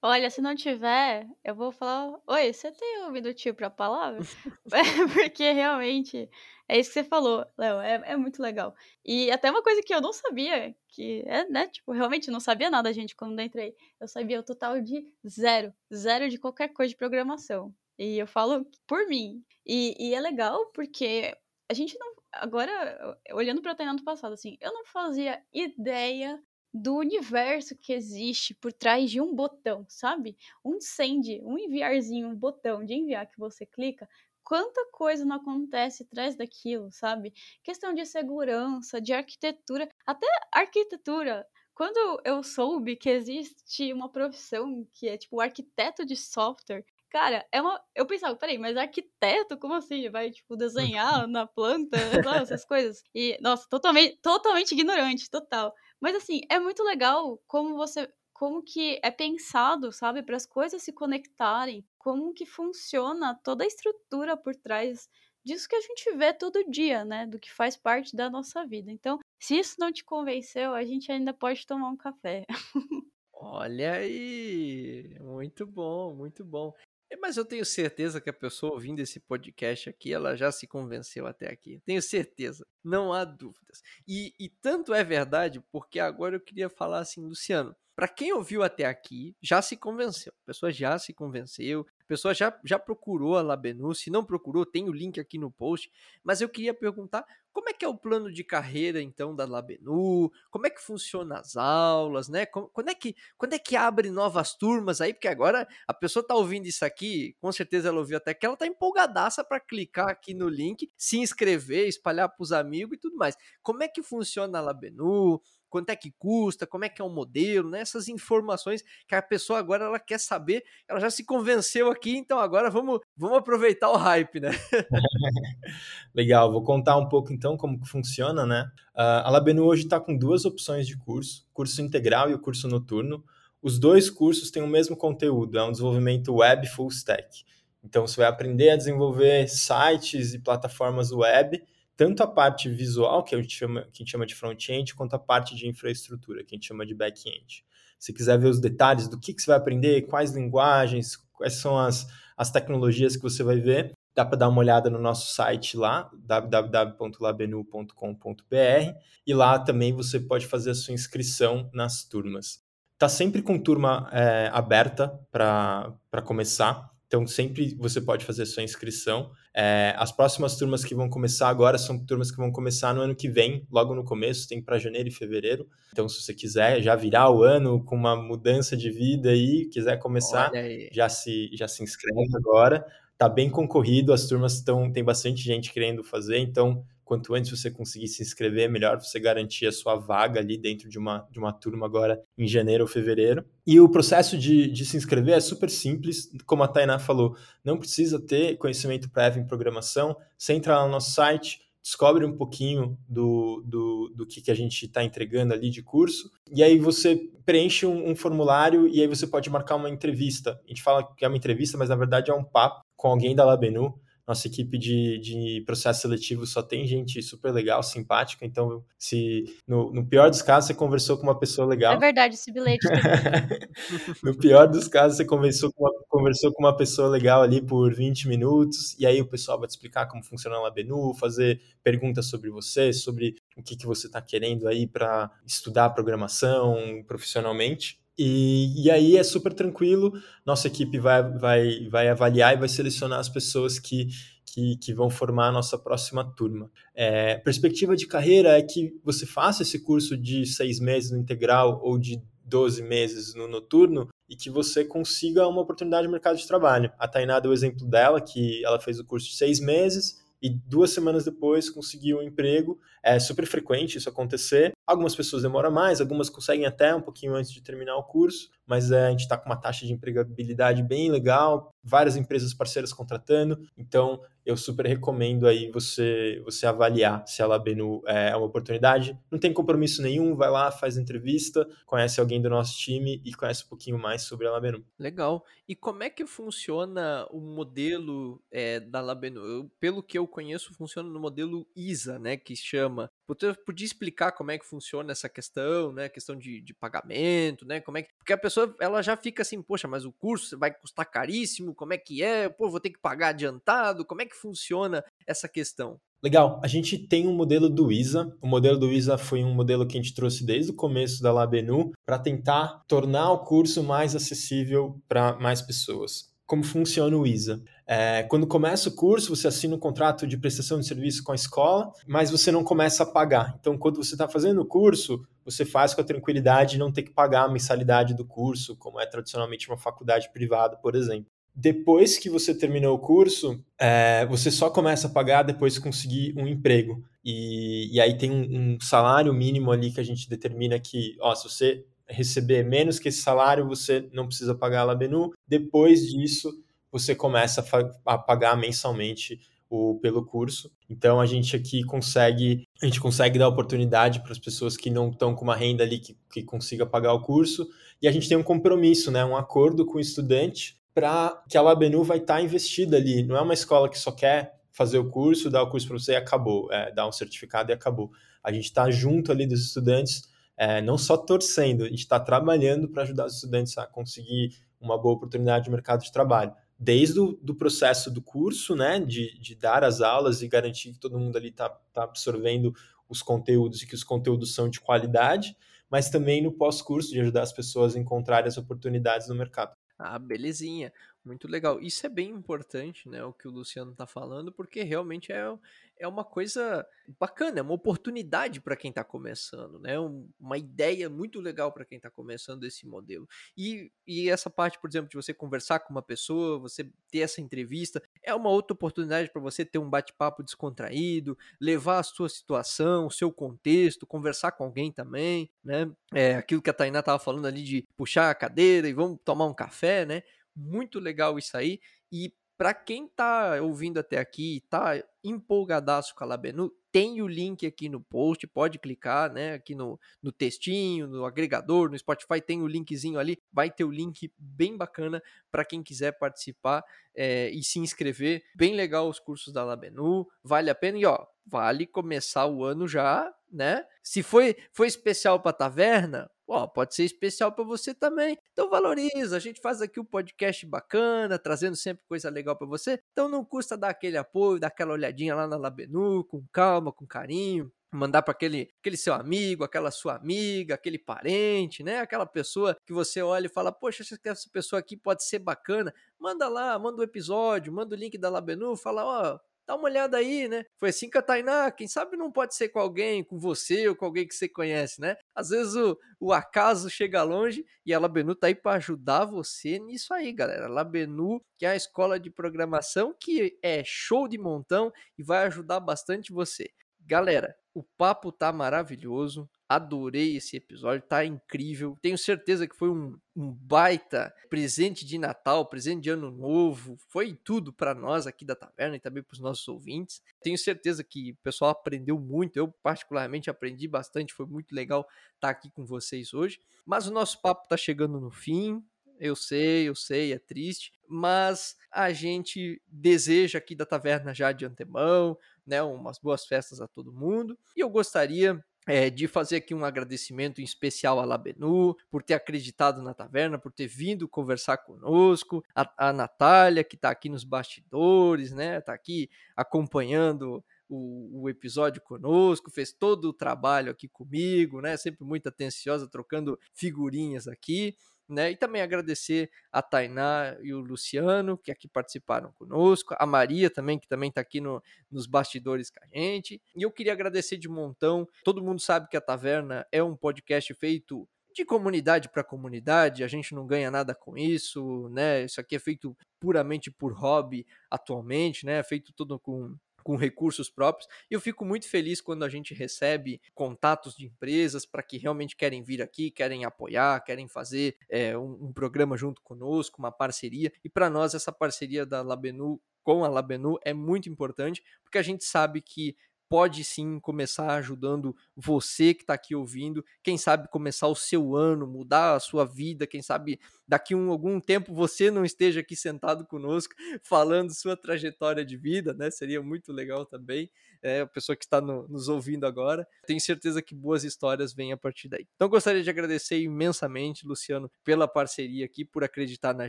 Olha, se não tiver, eu vou falar: Oi, você tem ouvido o tio pra palavra? <laughs> <laughs> Porque realmente é isso que você falou, Léo, é, é muito legal. E até uma coisa que eu não sabia, que é, né, tipo, realmente não sabia nada, gente, quando eu entrei. Eu sabia o total de zero, zero de qualquer coisa de programação. E eu falo por mim. E, e é legal porque a gente não agora, olhando para o treinamento passado, assim, eu não fazia ideia do universo que existe por trás de um botão, sabe? Um send, um enviarzinho, um botão de enviar que você clica, quanta coisa não acontece atrás daquilo, sabe? Questão de segurança, de arquitetura, até arquitetura. Quando eu soube que existe uma profissão que é tipo arquiteto de software, Cara, é uma. Eu pensava, peraí, mas arquiteto, como assim? Vai, tipo, desenhar <laughs> na planta, essas coisas. E, nossa, totalmente, totalmente ignorante, total. Mas assim, é muito legal como você. Como que é pensado, sabe, para as coisas se conectarem, como que funciona toda a estrutura por trás disso que a gente vê todo dia, né? Do que faz parte da nossa vida. Então, se isso não te convenceu, a gente ainda pode tomar um café. <laughs> Olha aí, muito bom, muito bom. Mas eu tenho certeza que a pessoa ouvindo esse podcast aqui, ela já se convenceu até aqui. Tenho certeza, não há dúvidas. E, e tanto é verdade, porque agora eu queria falar assim, Luciano, para quem ouviu até aqui, já se convenceu. A pessoa já se convenceu, a pessoa já, já procurou a Labenu. Se não procurou, tem o link aqui no post. Mas eu queria perguntar como é que é o plano de carreira, então, da Labenu? Como é que funciona as aulas, né? Quando é que, quando é que abre novas turmas aí? Porque agora a pessoa tá ouvindo isso aqui, com certeza ela ouviu até que ela tá empolgadaça para clicar aqui no link, se inscrever, espalhar para os amigos e tudo mais. Como é que funciona a Labenu? Quanto é que custa, como é que é o modelo, né? Essas informações que a pessoa agora ela quer saber, ela já se convenceu aqui, então agora vamos, vamos aproveitar o hype, né? <laughs> Legal, vou contar um pouco então como que funciona, né? Uh, a Labenu hoje está com duas opções de curso, curso integral e o curso noturno. Os dois cursos têm o mesmo conteúdo, é um desenvolvimento web full stack. Então você vai aprender a desenvolver sites e plataformas web tanto a parte visual, que a gente chama, que a gente chama de front-end, quanto a parte de infraestrutura, que a gente chama de back-end. Se quiser ver os detalhes do que, que você vai aprender, quais linguagens, quais são as, as tecnologias que você vai ver, dá para dar uma olhada no nosso site lá, www.labenu.com.br, e lá também você pode fazer a sua inscrição nas turmas. Está sempre com turma é, aberta para começar, então, sempre você pode fazer sua inscrição. É, as próximas turmas que vão começar agora são turmas que vão começar no ano que vem, logo no começo, tem para janeiro e fevereiro. Então, se você quiser já virar o ano com uma mudança de vida aí, quiser começar, já se, já se inscreve agora. Tá bem concorrido, as turmas estão, tem bastante gente querendo fazer, então quanto antes você conseguir se inscrever, melhor você garantir a sua vaga ali dentro de uma, de uma turma agora em janeiro ou fevereiro. E o processo de, de se inscrever é super simples, como a Tainá falou, não precisa ter conhecimento prévio em programação, você entra lá no nosso site, descobre um pouquinho do, do, do que, que a gente está entregando ali de curso, e aí você preenche um, um, formulário e aí você pode marcar uma entrevista. A gente fala que é uma entrevista, mas na verdade é um papo com alguém da Labenu, nossa equipe de, de processo seletivo só tem gente super legal, simpática. Então, se no, no pior dos casos você conversou com uma pessoa legal. É verdade, esse bilhete. <laughs> no pior dos casos você conversou com, uma, conversou com uma pessoa legal ali por 20 minutos. E aí o pessoal vai te explicar como funciona a Labenu, fazer perguntas sobre você, sobre o que, que você está querendo aí para estudar programação profissionalmente. E, e aí é super tranquilo, nossa equipe vai, vai, vai avaliar e vai selecionar as pessoas que, que, que vão formar a nossa próxima turma. É, perspectiva de carreira é que você faça esse curso de seis meses no integral ou de 12 meses no noturno e que você consiga uma oportunidade no mercado de trabalho. A Tainá deu o exemplo dela, que ela fez o curso de seis meses, e duas semanas depois conseguiu um emprego. É super frequente isso acontecer. Algumas pessoas demoram mais, algumas conseguem até um pouquinho antes de terminar o curso, mas é, a gente está com uma taxa de empregabilidade bem legal, várias empresas parceiras contratando, então eu super recomendo aí você você avaliar se a Labenu é uma oportunidade. Não tem compromisso nenhum, vai lá, faz entrevista, conhece alguém do nosso time e conhece um pouquinho mais sobre a Labenu. Legal. E como é que funciona o modelo é, da Labenu? Eu, pelo que eu conheço, funciona no modelo ISA, né, que chama. Você podia explicar como é que funciona essa questão, né, questão de, de pagamento, né, como é que... Porque a pessoa, ela já fica assim, poxa, mas o curso vai custar caríssimo, como é que é? Pô, vou ter que pagar adiantado, como é que funciona essa questão? Legal, a gente tem um modelo do ISA. O modelo do ISA foi um modelo que a gente trouxe desde o começo da Labenu para tentar tornar o curso mais acessível para mais pessoas. Como funciona o ISA? É, quando começa o curso, você assina um contrato de prestação de serviço com a escola, mas você não começa a pagar. Então, quando você está fazendo o curso, você faz com a tranquilidade de não ter que pagar a mensalidade do curso, como é tradicionalmente uma faculdade privada, por exemplo depois que você terminou o curso, é, você só começa a pagar depois de conseguir um emprego. E, e aí tem um, um, salário mínimo ali que a gente determina que, ó, se você receber menos que esse salário, você não precisa pagar a Labenu. Depois disso, você começa a, a pagar mensalmente o, pelo curso. Então a gente aqui consegue, a gente consegue dar oportunidade para as pessoas que não estão com uma renda ali que, que consiga pagar o curso. E a gente tem um compromisso, né, um acordo com o estudante para que a Labenu vai estar tá investida ali. Não é uma escola que só quer fazer o curso, dar o curso para você e acabou, é, dar um certificado e acabou. A gente está junto ali dos estudantes, é, não só torcendo, a gente está trabalhando para ajudar os estudantes a conseguir uma boa oportunidade de mercado de trabalho. Desde o do processo do curso, né, de, de dar as aulas e garantir que todo mundo ali está tá absorvendo os conteúdos e que os conteúdos são de qualidade, mas também no pós-curso de ajudar as pessoas a encontrarem as oportunidades no mercado. Ah, belezinha. Muito legal. Isso é bem importante, né? O que o Luciano está falando, porque realmente é, é uma coisa bacana, é uma oportunidade para quem está começando, né? Um, uma ideia muito legal para quem está começando esse modelo. E, e essa parte, por exemplo, de você conversar com uma pessoa, você ter essa entrevista, é uma outra oportunidade para você ter um bate-papo descontraído, levar a sua situação, o seu contexto, conversar com alguém também, né? É aquilo que a Tainá estava falando ali de puxar a cadeira e vamos tomar um café, né? Muito legal isso aí. E para quem tá ouvindo até aqui e tá empolgadaço com a Labenu, tem o link aqui no post, pode clicar, né, aqui no, no textinho, no agregador, no Spotify tem o linkzinho ali, vai ter o link bem bacana para quem quiser participar é, e se inscrever. Bem legal os cursos da Labenu, vale a pena e ó, vale começar o ano já, né? Se foi, foi especial para taverna, ó, pode ser especial para você também. Então valoriza, a gente faz aqui um podcast bacana, trazendo sempre coisa legal para você. Então não custa dar aquele apoio, dar aquela olhadinha lá na Labenu, com calma, com carinho mandar para aquele, aquele seu amigo, aquela sua amiga, aquele parente, né? Aquela pessoa que você olha e fala, poxa, essa pessoa aqui pode ser bacana. Manda lá, manda o um episódio, manda o link da Labenu, fala, ó, dá uma olhada aí, né? Foi assim com a Tainá, quem sabe não pode ser com alguém, com você ou com alguém que você conhece, né? Às vezes o, o acaso chega longe e a Labenu tá aí para ajudar você nisso aí, galera. Labenu, que é a escola de programação que é show de montão e vai ajudar bastante você. Galera, o papo tá maravilhoso. Adorei esse episódio, tá incrível. Tenho certeza que foi um, um baita presente de Natal, presente de Ano Novo. Foi tudo para nós aqui da taverna e também para os nossos ouvintes. Tenho certeza que o pessoal aprendeu muito. Eu, particularmente, aprendi bastante. Foi muito legal estar tá aqui com vocês hoje. Mas o nosso papo tá chegando no fim. Eu sei, eu sei, é triste, mas a gente deseja aqui da taverna já de antemão, né, umas boas festas a todo mundo. E eu gostaria é, de fazer aqui um agradecimento em especial a Labenu por ter acreditado na taverna, por ter vindo conversar conosco, a, a Natália que está aqui nos bastidores, né, está aqui acompanhando o, o, episódio conosco, fez todo o trabalho aqui comigo, né, sempre muito atenciosa, trocando figurinhas aqui né? E também agradecer a Tainá e o Luciano, que aqui participaram conosco, a Maria também, que também está aqui no, nos bastidores com a gente. E eu queria agradecer de montão. Todo mundo sabe que a Taverna é um podcast feito de comunidade para comunidade, a gente não ganha nada com isso, né? Isso aqui é feito puramente por hobby atualmente, né? É feito tudo com com recursos próprios. E eu fico muito feliz quando a gente recebe contatos de empresas para que realmente querem vir aqui, querem apoiar, querem fazer é, um, um, programa junto conosco, uma parceria. E para nós, essa parceria da Labenu com a Labenu é muito importante, porque a gente sabe que pode sim começar ajudando você que está aqui ouvindo, quem sabe começar o seu ano, mudar a sua vida, quem sabe daqui a um, algum tempo você não esteja aqui sentado conosco <laughs> falando sua trajetória de vida, né? Seria muito legal também, é, a pessoa que está no, nos ouvindo agora. Tenho certeza que boas histórias vêm a partir daí. Então gostaria de agradecer imensamente, Luciano, pela parceria aqui, por acreditar na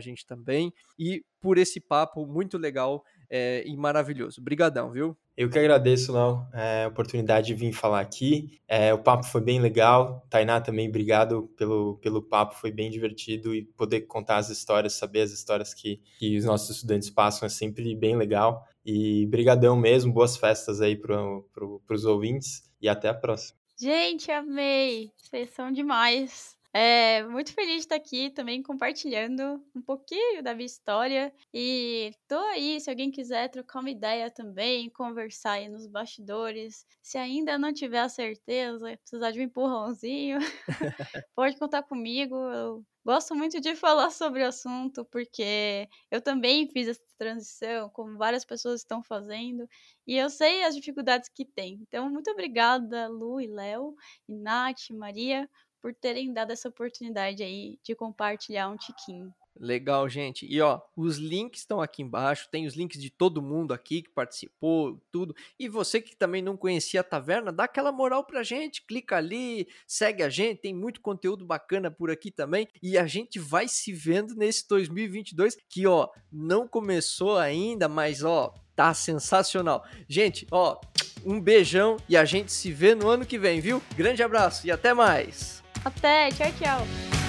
gente também e por esse papo muito legal é, e maravilhoso. Obrigadão, viu? Eu que agradeço, Léo, a oportunidade de vir falar aqui. É, o papo foi bem legal. Tainá também, obrigado pelo, pelo papo, foi bem divertido e poder contar as histórias, saber as histórias que, que os nossos estudantes passam é sempre bem legal. E brigadão mesmo, boas festas aí para pro, os ouvintes e até a próxima. Gente, amei! Vocês são demais. É, muito feliz de estar aqui também compartilhando um pouquinho da minha história. E tô aí, se alguém quiser trocar uma ideia também, conversar aí nos bastidores. Se ainda não tiver a certeza, precisar de um empurrãozinho, <laughs> pode contar comigo. Eu gosto muito de falar sobre o assunto, porque eu também fiz essa transição, como várias pessoas estão fazendo, e eu sei as dificuldades que tem. Então, muito obrigada, Lu e Léo, e Nath, Maria, por terem dado essa oportunidade aí de compartilhar um tiquinho. Legal, gente. E ó, os links estão aqui embaixo, tem os links de todo mundo aqui que participou, tudo. E você que também não conhecia a taverna, dá aquela moral pra gente, clica ali, segue a gente, tem muito conteúdo bacana por aqui também. E a gente vai se vendo nesse 2022 que ó, não começou ainda, mas ó, tá sensacional. Gente, ó, um beijão e a gente se vê no ano que vem, viu? Grande abraço e até mais. Até, tchau, tchau.